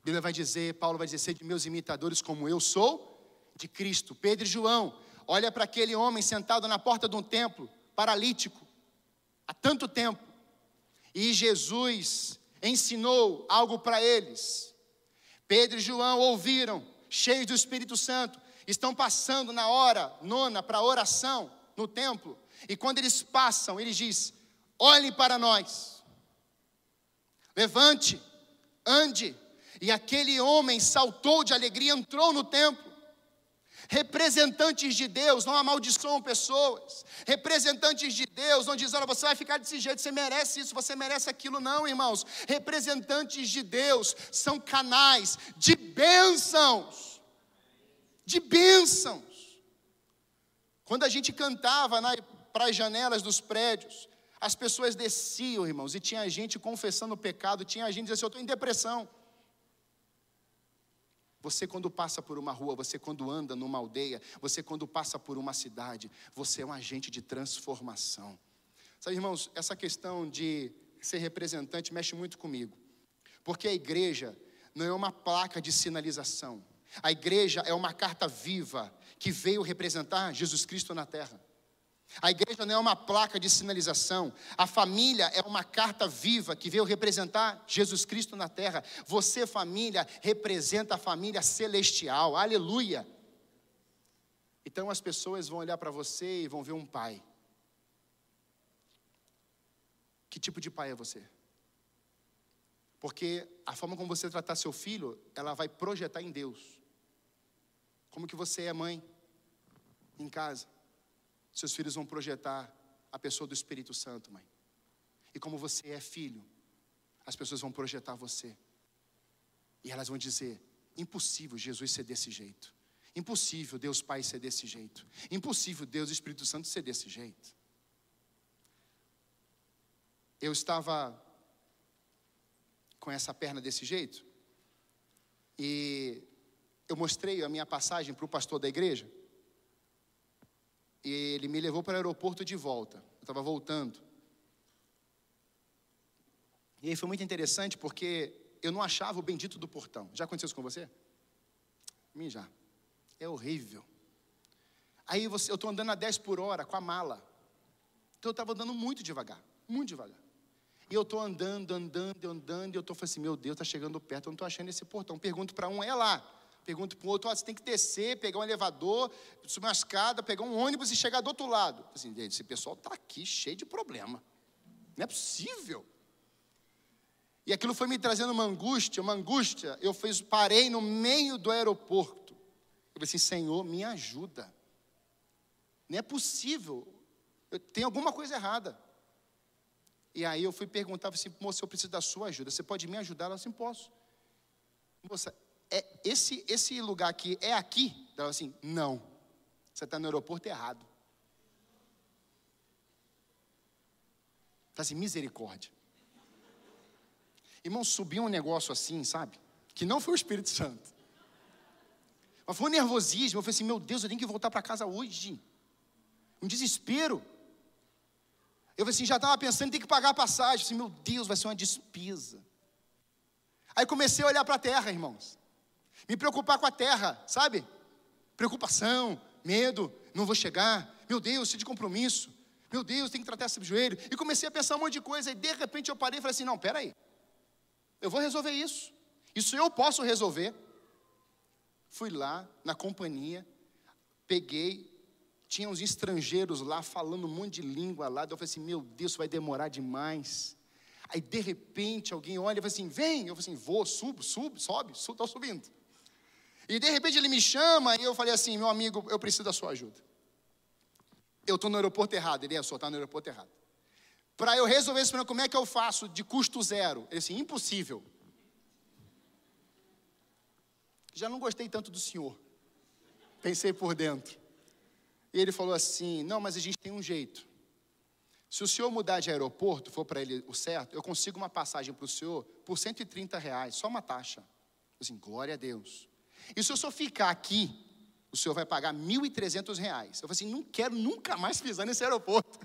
Speaker 1: Bíblia vai dizer, Paulo vai dizer, sede meus imitadores como eu sou de Cristo. Pedro e João, olha para aquele homem sentado na porta de um templo, paralítico, há tanto tempo. E Jesus ensinou algo para eles. Pedro e João ouviram, cheios do Espírito Santo, estão passando na hora nona para oração no templo. E quando eles passam, ele diz: olhe para nós, levante, ande. E aquele homem saltou de alegria, entrou no templo. Representantes de Deus não amaldiçoam pessoas. Representantes de Deus não dizem, olha, você vai ficar desse jeito, você merece isso, você merece aquilo. Não, irmãos. Representantes de Deus são canais de bênçãos. De bênçãos. Quando a gente cantava para as janelas dos prédios, as pessoas desciam, irmãos, e tinha gente confessando o pecado, tinha gente dizendo assim: Eu estou em depressão. Você, quando passa por uma rua, você, quando anda numa aldeia, você, quando passa por uma cidade, você é um agente de transformação. Sabe, irmãos, essa questão de ser representante mexe muito comigo, porque a igreja não é uma placa de sinalização, a igreja é uma carta viva que veio representar Jesus Cristo na terra. A igreja não é uma placa de sinalização, a família é uma carta viva que veio representar Jesus Cristo na terra. Você, família, representa a família celestial, aleluia. Então as pessoas vão olhar para você e vão ver um pai. Que tipo de pai é você? Porque a forma como você tratar seu filho, ela vai projetar em Deus. Como que você é mãe em casa? Seus filhos vão projetar a pessoa do Espírito Santo, mãe. E como você é filho, as pessoas vão projetar você. E elas vão dizer: impossível Jesus ser desse jeito. Impossível Deus Pai ser desse jeito. Impossível Deus Espírito Santo ser desse jeito. Eu estava com essa perna desse jeito. E eu mostrei a minha passagem para o pastor da igreja ele me levou para o aeroporto de volta. Eu estava voltando. E aí foi muito interessante porque eu não achava o bendito do portão. Já aconteceu isso com você? Mim já. É horrível. Aí você, eu estou andando a 10 por hora com a mala. Então eu estava andando muito devagar, muito devagar. E eu estou andando, andando, andando, e eu estou falando assim, meu Deus, está chegando perto, eu não estou achando esse portão. Pergunto para um, é lá. Pergunto para o outro, oh, você tem que descer, pegar um elevador, subir uma escada, pegar um ônibus e chegar do outro lado. Assim, esse pessoal está aqui cheio de problema. Não é possível. E aquilo foi me trazendo uma angústia, uma angústia. Eu fiz, parei no meio do aeroporto. Eu falei assim, Senhor, me ajuda. Não é possível. Eu, tem alguma coisa errada. E aí eu fui perguntar, assim, moça, eu preciso da sua ajuda. Você pode me ajudar? Ela assim, posso. Moça, é, esse, esse lugar aqui é aqui? Ela assim, não. Você está no aeroporto errado. Está assim, misericórdia. Irmão, subiu um negócio assim, sabe? Que não foi o Espírito Santo. Mas foi um nervosismo. Eu falei assim, meu Deus, eu tenho que voltar para casa hoje. Um desespero. Eu falei assim, já estava pensando em ter que pagar a passagem. Eu falei assim, meu Deus, vai ser uma despesa. Aí comecei a olhar para a terra, irmãos. Me preocupar com a terra, sabe? Preocupação, medo, não vou chegar. Meu Deus, se de compromisso. Meu Deus, tem que tratar esse joelho. E comecei a pensar um monte de coisa. E de repente eu parei e falei assim: não, peraí. Eu vou resolver isso. Isso eu posso resolver. Fui lá na companhia, peguei, tinha uns estrangeiros lá falando um monte de língua lá. Eu falei assim: meu Deus, isso vai demorar demais. Aí de repente alguém olha e fala assim: vem. Eu falei assim: vou, subo, subo, sobe, estou subindo. E de repente ele me chama e eu falei assim: meu amigo, eu preciso da sua ajuda. Eu estou no aeroporto errado. Ele é, só está no aeroporto errado. Para eu resolver esse problema, como é que eu faço de custo zero? Ele disse: impossível. Já não gostei tanto do senhor. Pensei por dentro. E ele falou assim: não, mas a gente tem um jeito. Se o senhor mudar de aeroporto, for para ele o certo, eu consigo uma passagem para o senhor por 130 reais, só uma taxa. Eu assim, glória a Deus. E se eu só ficar aqui, o senhor vai pagar R$ 1.300. Eu falei assim, não quero nunca mais pisar nesse aeroporto.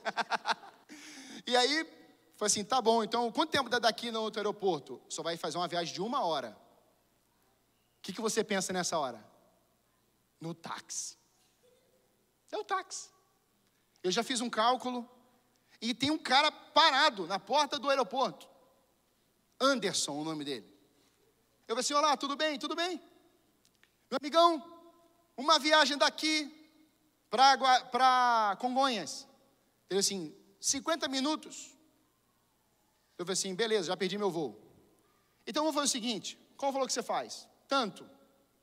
Speaker 1: <laughs> e aí, foi assim, tá bom, então quanto tempo dá daqui no outro aeroporto? Só vai fazer uma viagem de uma hora. O que, que você pensa nessa hora? No táxi. É o táxi. Eu já fiz um cálculo e tem um cara parado na porta do aeroporto. Anderson, o nome dele. Eu falei assim: Olá, tudo bem? Tudo bem? Meu amigão, uma viagem daqui para Congonhas. Ele assim, 50 minutos. Eu falei assim, beleza, já perdi meu voo. Então vamos fazer o seguinte: qual o valor que você faz? Tanto.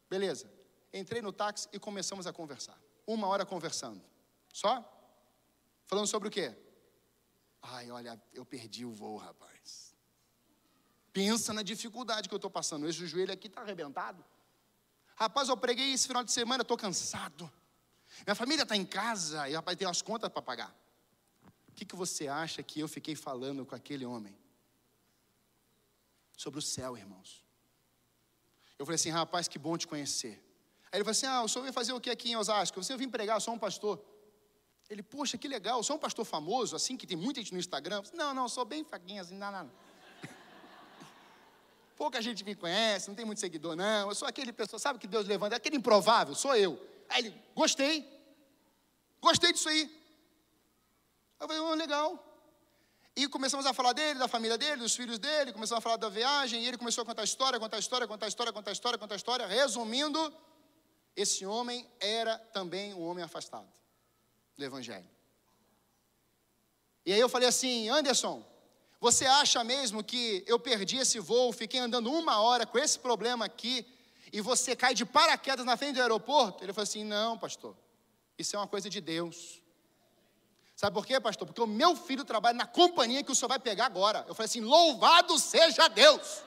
Speaker 1: Beleza. Entrei no táxi e começamos a conversar. Uma hora conversando. Só? Falando sobre o quê? Ai, olha, eu perdi o voo, rapaz. Pensa na dificuldade que eu estou passando. Esse joelho aqui está arrebentado. Rapaz, eu preguei esse final de semana, estou cansado. Minha família está em casa e rapaz, tem umas contas para pagar. O que, que você acha que eu fiquei falando com aquele homem? Sobre o céu, irmãos. Eu falei assim, rapaz, que bom te conhecer. Aí ele falou assim: Ah, o senhor veio fazer o que aqui em Osasco? Você vim pregar, eu sou um pastor. Ele, poxa, que legal, eu sou um pastor famoso, assim, que tem muita gente no Instagram. Falei, não, não, sou bem faquinha, assim, não, não. Pouca gente me conhece, não tem muito seguidor, não. Eu sou aquele pessoa, sabe que Deus levanta? É aquele improvável, sou eu. Aí ele, gostei. Gostei disso aí. Eu falei, oh, legal. E começamos a falar dele, da família dele, dos filhos dele, começamos a falar da viagem, e ele começou a contar história, contar história, contar história, contar história, contar história. Resumindo, esse homem era também um homem afastado do Evangelho. E aí eu falei assim, Anderson, você acha mesmo que eu perdi esse voo, fiquei andando uma hora com esse problema aqui, e você cai de paraquedas na frente do aeroporto? Ele falou assim: não, pastor, isso é uma coisa de Deus. Sabe por quê, pastor? Porque o meu filho trabalha na companhia que o senhor vai pegar agora. Eu falei assim: louvado seja Deus!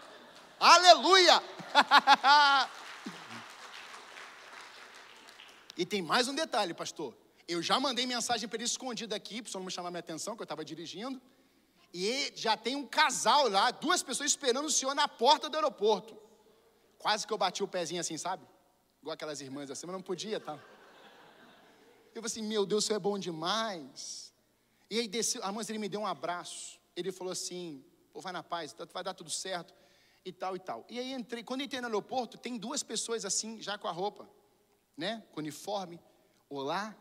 Speaker 1: Aleluia! <laughs> e tem mais um detalhe, pastor. Eu já mandei mensagem para ele escondido aqui, para o senhor não me chamar minha atenção, que eu estava dirigindo. E já tem um casal lá, duas pessoas esperando o senhor na porta do aeroporto. Quase que eu bati o pezinho assim, sabe? Igual aquelas irmãs assim, mas não podia, tá? Eu falei assim, meu Deus, isso é bom demais. E aí desceu, a mãe dele me deu um abraço. Ele falou assim, pô, vai na paz, tá, vai dar tudo certo. E tal e tal. E aí entrei, quando entrei no aeroporto, tem duas pessoas assim, já com a roupa, né? Com uniforme. Olá.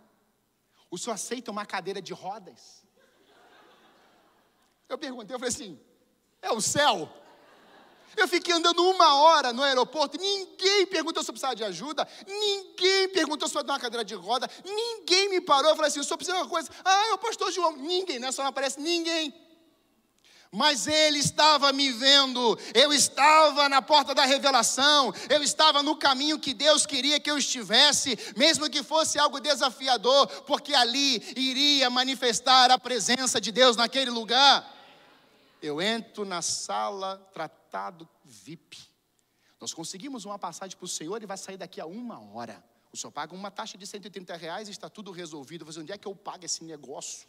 Speaker 1: O senhor aceita uma cadeira de rodas? Eu perguntei, eu falei assim, é o céu? Eu fiquei andando uma hora no aeroporto, ninguém perguntou se eu precisava de ajuda, ninguém perguntou se eu dar uma cadeira de roda, ninguém me parou. Eu falei assim: o senhor precisa de uma coisa? Ah, é o pastor João. Ninguém, né? Só não aparece ninguém. Mas ele estava me vendo, eu estava na porta da revelação, eu estava no caminho que Deus queria que eu estivesse, mesmo que fosse algo desafiador, porque ali iria manifestar a presença de Deus naquele lugar. Eu entro na sala tratado VIP. Nós conseguimos uma passagem para o Senhor e vai sair daqui a uma hora. O senhor paga uma taxa de 130 reais e está tudo resolvido. Você, onde é que eu pago esse negócio?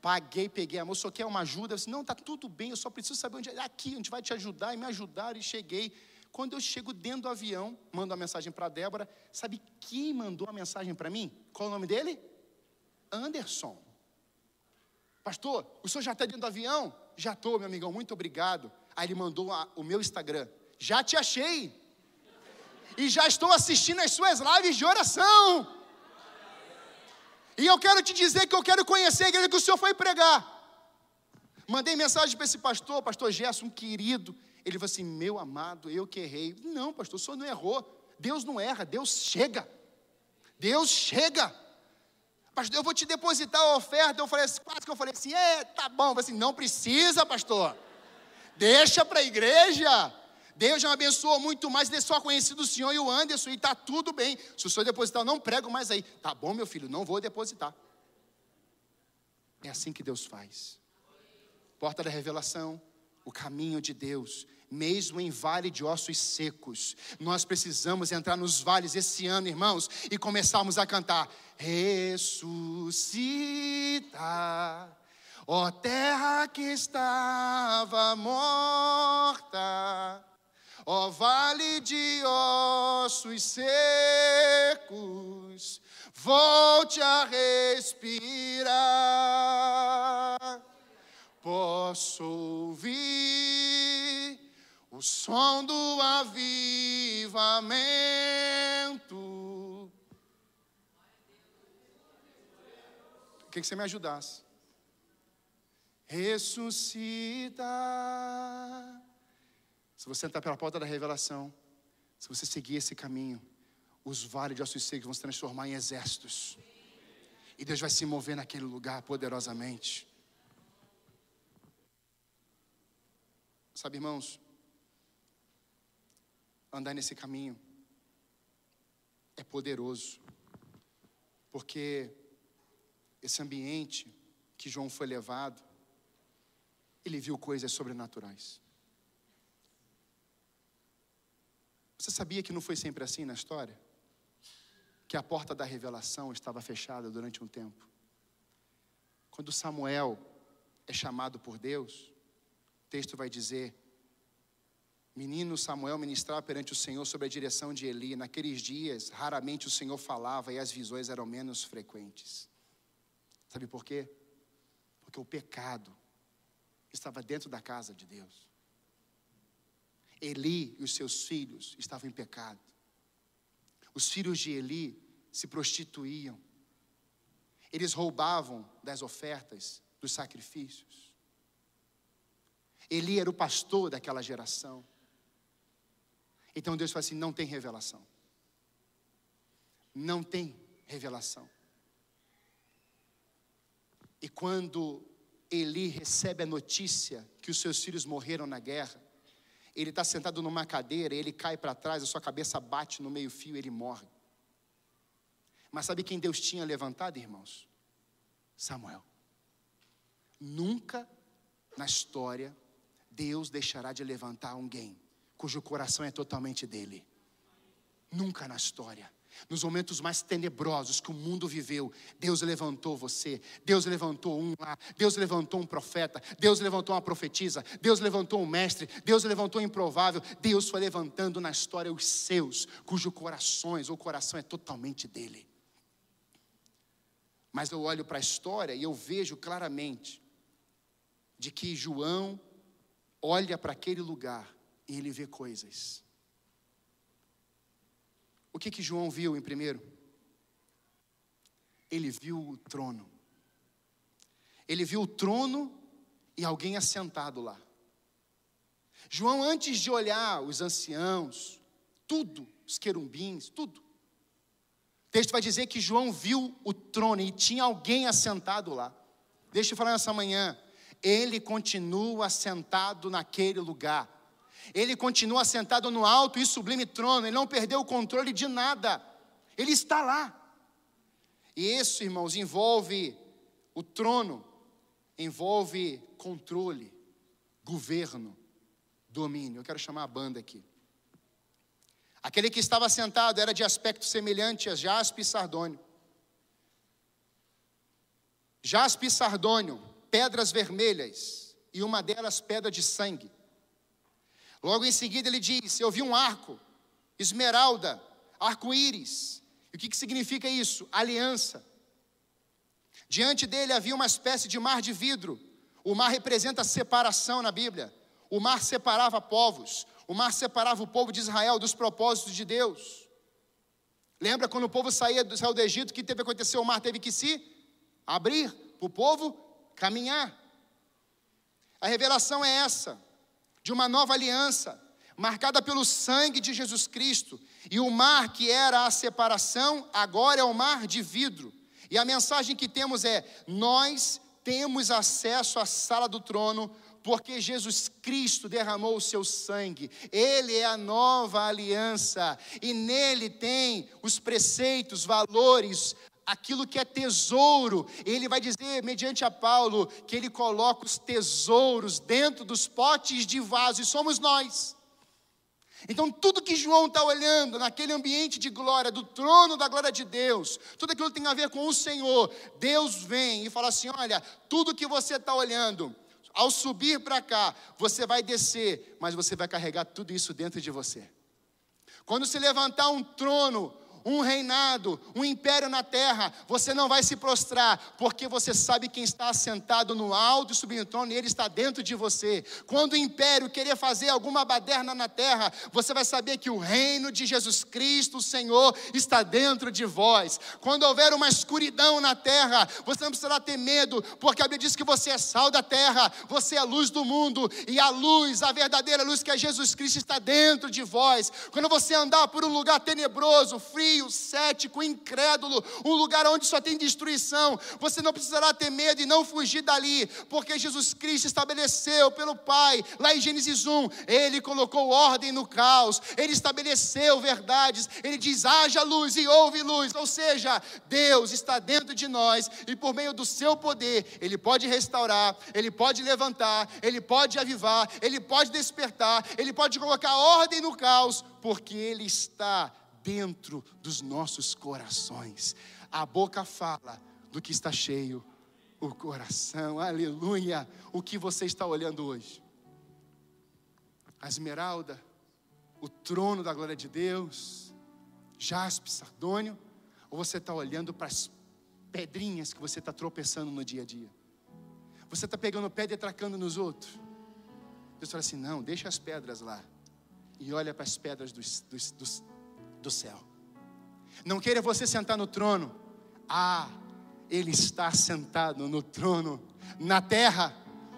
Speaker 1: Paguei, peguei a moça, quer uma ajuda? Eu disse, não, está tudo bem, eu só preciso saber onde é. Aqui, a gente vai te ajudar e me ajudar. E cheguei. Quando eu chego dentro do avião, mando a mensagem para a Débora. Sabe quem mandou a mensagem para mim? Qual o nome dele? Anderson. Pastor, o senhor já está dentro do avião? Já estou, meu amigão, muito obrigado. Aí ele mandou a, o meu Instagram. Já te achei. E já estou assistindo as suas lives de oração. E eu quero te dizer que eu quero conhecer a igreja que o senhor foi pregar. Mandei mensagem para esse pastor, pastor Gerson, um querido. Ele falou assim: Meu amado, eu que errei. Não, pastor, o senhor não errou. Deus não erra, Deus chega. Deus chega pastor, eu vou te depositar a oferta. Eu falei assim, quase que eu falei assim, é, tá bom. Eu falei assim, não precisa, pastor. Deixa para a igreja. Deus já me abençoou muito mais, ele só conhecido o senhor e o Anderson, e está tudo bem. Se o senhor depositar, eu não prego mais aí. Tá bom, meu filho, não vou depositar. É assim que Deus faz. Porta da revelação, o caminho de Deus mesmo em vale de ossos secos. Nós precisamos entrar nos vales esse ano, irmãos, e começarmos a cantar: Ressuscita, ó terra que estava morta, ó vale de ossos secos, volte a respirar. Posso ouvir o som do avivamento. Queria que você me ajudasse. Ressuscita. Se você entrar pela porta da revelação, se você seguir esse caminho, os vales de ossos secos vão se transformar em exércitos. E Deus vai se mover naquele lugar poderosamente. Sabe, irmãos, andar nesse caminho é poderoso, porque esse ambiente que João foi levado, ele viu coisas sobrenaturais. Você sabia que não foi sempre assim na história? Que a porta da revelação estava fechada durante um tempo. Quando Samuel é chamado por Deus, o texto vai dizer: Menino Samuel ministrava perante o Senhor sobre a direção de Eli. Naqueles dias, raramente o Senhor falava e as visões eram menos frequentes. Sabe por quê? Porque o pecado estava dentro da casa de Deus. Eli e os seus filhos estavam em pecado. Os filhos de Eli se prostituíam. Eles roubavam das ofertas, dos sacrifícios. Eli era o pastor daquela geração. Então Deus fala assim: não tem revelação. Não tem revelação. E quando Eli recebe a notícia que os seus filhos morreram na guerra, ele está sentado numa cadeira, ele cai para trás, a sua cabeça bate no meio-fio, ele morre. Mas sabe quem Deus tinha levantado, irmãos? Samuel. Nunca na história Deus deixará de levantar alguém cujo coração é totalmente dele. Nunca na história. Nos momentos mais tenebrosos que o mundo viveu, Deus levantou você, Deus levantou um lá, Deus levantou um profeta, Deus levantou uma profetisa, Deus levantou um mestre, Deus levantou um improvável, Deus foi levantando na história os seus, cujo corações, o coração é totalmente dele. Mas eu olho para a história e eu vejo claramente de que João olha para aquele lugar ele vê coisas o que que João viu em primeiro? Ele viu o trono. Ele viu o trono e alguém assentado lá. João, antes de olhar os anciãos, tudo, os querumbins, tudo. O texto vai dizer que João viu o trono e tinha alguém assentado lá. Deixa eu falar nessa manhã. Ele continua assentado naquele lugar. Ele continua sentado no alto e sublime trono, ele não perdeu o controle de nada, ele está lá. E isso, irmãos, envolve o trono, envolve controle, governo, domínio. Eu quero chamar a banda aqui. Aquele que estava sentado era de aspecto semelhante a jaspe e sardônio. Jaspe e sardônio, pedras vermelhas, e uma delas pedra de sangue. Logo em seguida ele diz: Eu vi um arco, esmeralda, arco-íris. E o que, que significa isso? Aliança. Diante dele havia uma espécie de mar de vidro. O mar representa separação na Bíblia. O mar separava povos. O mar separava o povo de Israel dos propósitos de Deus. Lembra quando o povo saía do, do Egito, o que teve que acontecer? O mar teve que se abrir para o povo caminhar. A revelação é essa de uma nova aliança, marcada pelo sangue de Jesus Cristo. E o mar que era a separação, agora é o mar de vidro. E a mensagem que temos é: nós temos acesso à sala do trono porque Jesus Cristo derramou o seu sangue, Ele é a nova aliança, e nele tem os preceitos, valores, aquilo que é tesouro. Ele vai dizer, mediante a Paulo, que ele coloca os tesouros dentro dos potes de vaso, e somos nós. Então, tudo que João está olhando naquele ambiente de glória, do trono da glória de Deus, tudo aquilo tem a ver com o Senhor, Deus vem e fala assim: olha, tudo que você está olhando, ao subir para cá, você vai descer, mas você vai carregar tudo isso dentro de você. Quando se levantar um trono, um reinado, um império na terra, você não vai se prostrar, porque você sabe quem está assentado no alto e subindo trono, e ele está dentro de você. Quando o império querer fazer alguma baderna na terra, você vai saber que o reino de Jesus Cristo, o Senhor, está dentro de vós. Quando houver uma escuridão na terra, você não precisará ter medo, porque a Bíblia diz que você é sal da terra, você é a luz do mundo, e a luz, a verdadeira luz que é Jesus Cristo, está dentro de vós. Quando você andar por um lugar tenebroso, frio, frio, cético, incrédulo, um lugar onde só tem destruição, você não precisará ter medo e não fugir dali, porque Jesus Cristo estabeleceu pelo Pai, lá em Gênesis 1, ele colocou ordem no caos, ele estabeleceu verdades, ele diz: haja luz e houve luz, ou seja, Deus está dentro de nós e por meio do seu poder, ele pode restaurar, ele pode levantar, ele pode avivar, ele pode despertar, ele pode colocar ordem no caos, porque ele está dentro dos nossos corações. A boca fala do que está cheio o coração. Aleluia! O que você está olhando hoje? A esmeralda, o trono da glória de Deus, jaspe, sardônio, ou você está olhando para as pedrinhas que você está tropeçando no dia a dia? Você está pegando pedra e atracando nos outros? Deus fala assim: não, deixa as pedras lá. E olha para as pedras do, do, do, do céu. Não queira você sentar no trono. Ah, Ele está sentado no trono. Na terra,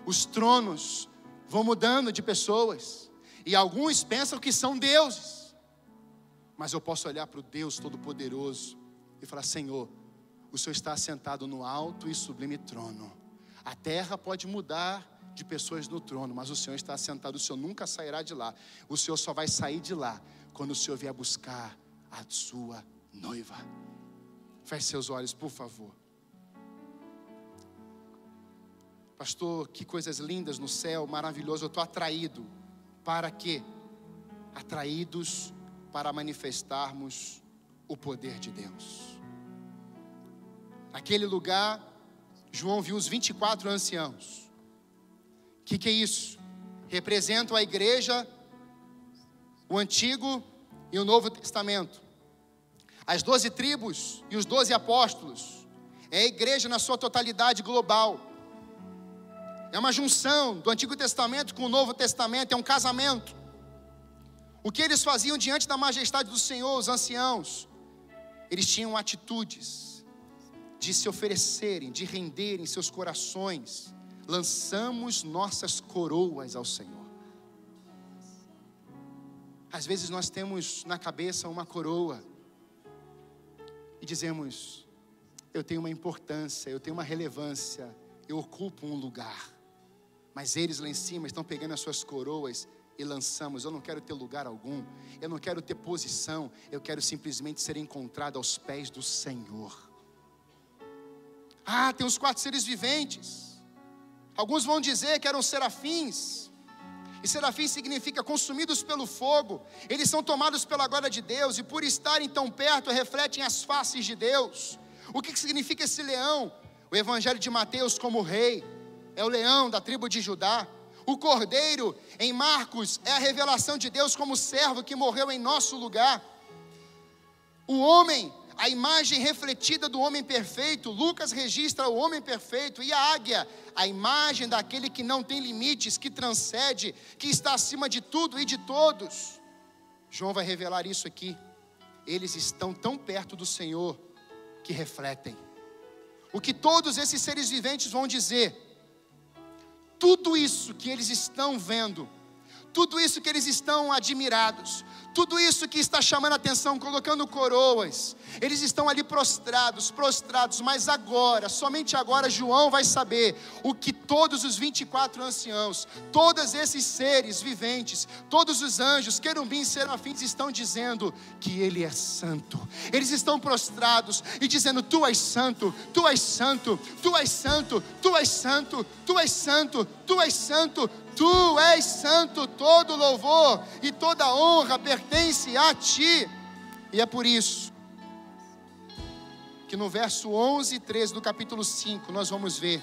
Speaker 1: os tronos vão mudando de pessoas. E alguns pensam que são deuses. Mas eu posso olhar para o Deus Todo-Poderoso e falar: Senhor, o Senhor está sentado no alto e sublime trono. A terra pode mudar de pessoas no trono, mas o Senhor está sentado, o Senhor nunca sairá de lá. O Senhor só vai sair de lá quando o Senhor vier buscar a sua noiva. Feche seus olhos, por favor. Pastor, que coisas lindas no céu, maravilhoso. Eu estou atraído. Para quê? Atraídos para manifestarmos o poder de Deus. Naquele lugar, João viu os 24 anciãos. O que, que é isso? Representam a igreja, o Antigo e o Novo Testamento. As doze tribos e os doze apóstolos. É a igreja na sua totalidade global. É uma junção do Antigo Testamento com o Novo Testamento, é um casamento. O que eles faziam diante da majestade do Senhor, os anciãos? Eles tinham atitudes de se oferecerem, de renderem seus corações. Lançamos nossas coroas ao Senhor. Às vezes nós temos na cabeça uma coroa e dizemos: eu tenho uma importância, eu tenho uma relevância, eu ocupo um lugar. Mas eles lá em cima estão pegando as suas coroas e lançamos. Eu não quero ter lugar algum, eu não quero ter posição, eu quero simplesmente ser encontrado aos pés do Senhor. Ah, tem os quatro seres viventes. Alguns vão dizer que eram serafins. E serafim significa consumidos pelo fogo. Eles são tomados pela glória de Deus e por estarem tão perto refletem as faces de Deus. O que significa esse leão? O evangelho de Mateus como rei é o leão da tribo de Judá. O cordeiro em Marcos é a revelação de Deus como servo que morreu em nosso lugar. O homem a imagem refletida do homem perfeito. Lucas registra o homem perfeito e a águia, a imagem daquele que não tem limites, que transcende, que está acima de tudo e de todos. João vai revelar isso aqui. Eles estão tão perto do Senhor que refletem. O que todos esses seres viventes vão dizer, tudo isso que eles estão vendo, tudo isso que eles estão admirados, tudo isso que está chamando a atenção, colocando coroas, eles estão ali prostrados, prostrados, mas agora, somente agora, João vai saber o que todos os 24 anciãos, todos esses seres viventes, todos os anjos, querubins, serafins estão dizendo que Ele é santo. Eles estão prostrados e dizendo: Tu és santo, Tu és santo, Tu és santo, Tu és santo, Tu és santo, Tu és santo, Tu és santo, todo louvor e toda honra pertence a Ti. E é por isso que no verso 11 e 13 do capítulo 5 nós vamos ver.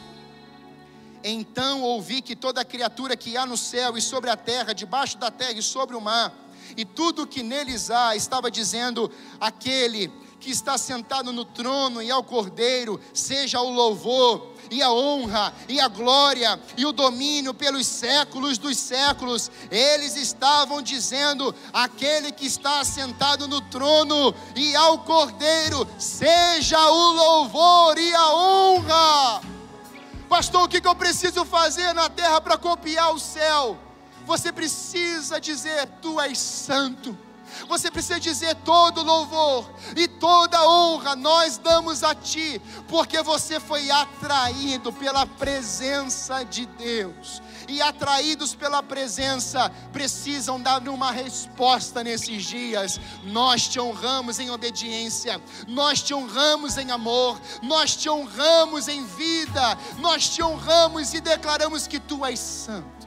Speaker 1: Então ouvi que toda criatura que há no céu e sobre a terra, debaixo da terra e sobre o mar, e tudo que neles há, estava dizendo: aquele que está sentado no trono e ao cordeiro, seja o louvor e a honra, e a glória, e o domínio pelos séculos dos séculos. Eles estavam dizendo: aquele que está sentado no trono e ao cordeiro, seja o louvor e a honra. Pastor, o que eu preciso fazer na terra para copiar o céu? Você precisa dizer: Tu és santo Você precisa dizer todo louvor e toda honra nós damos a Ti, porque você foi atraído pela presença de Deus. E atraídos pela presença, precisam dar uma resposta nesses dias. Nós te honramos em obediência, nós te honramos em amor, nós te honramos em vida, nós te honramos e declaramos que Tu és santo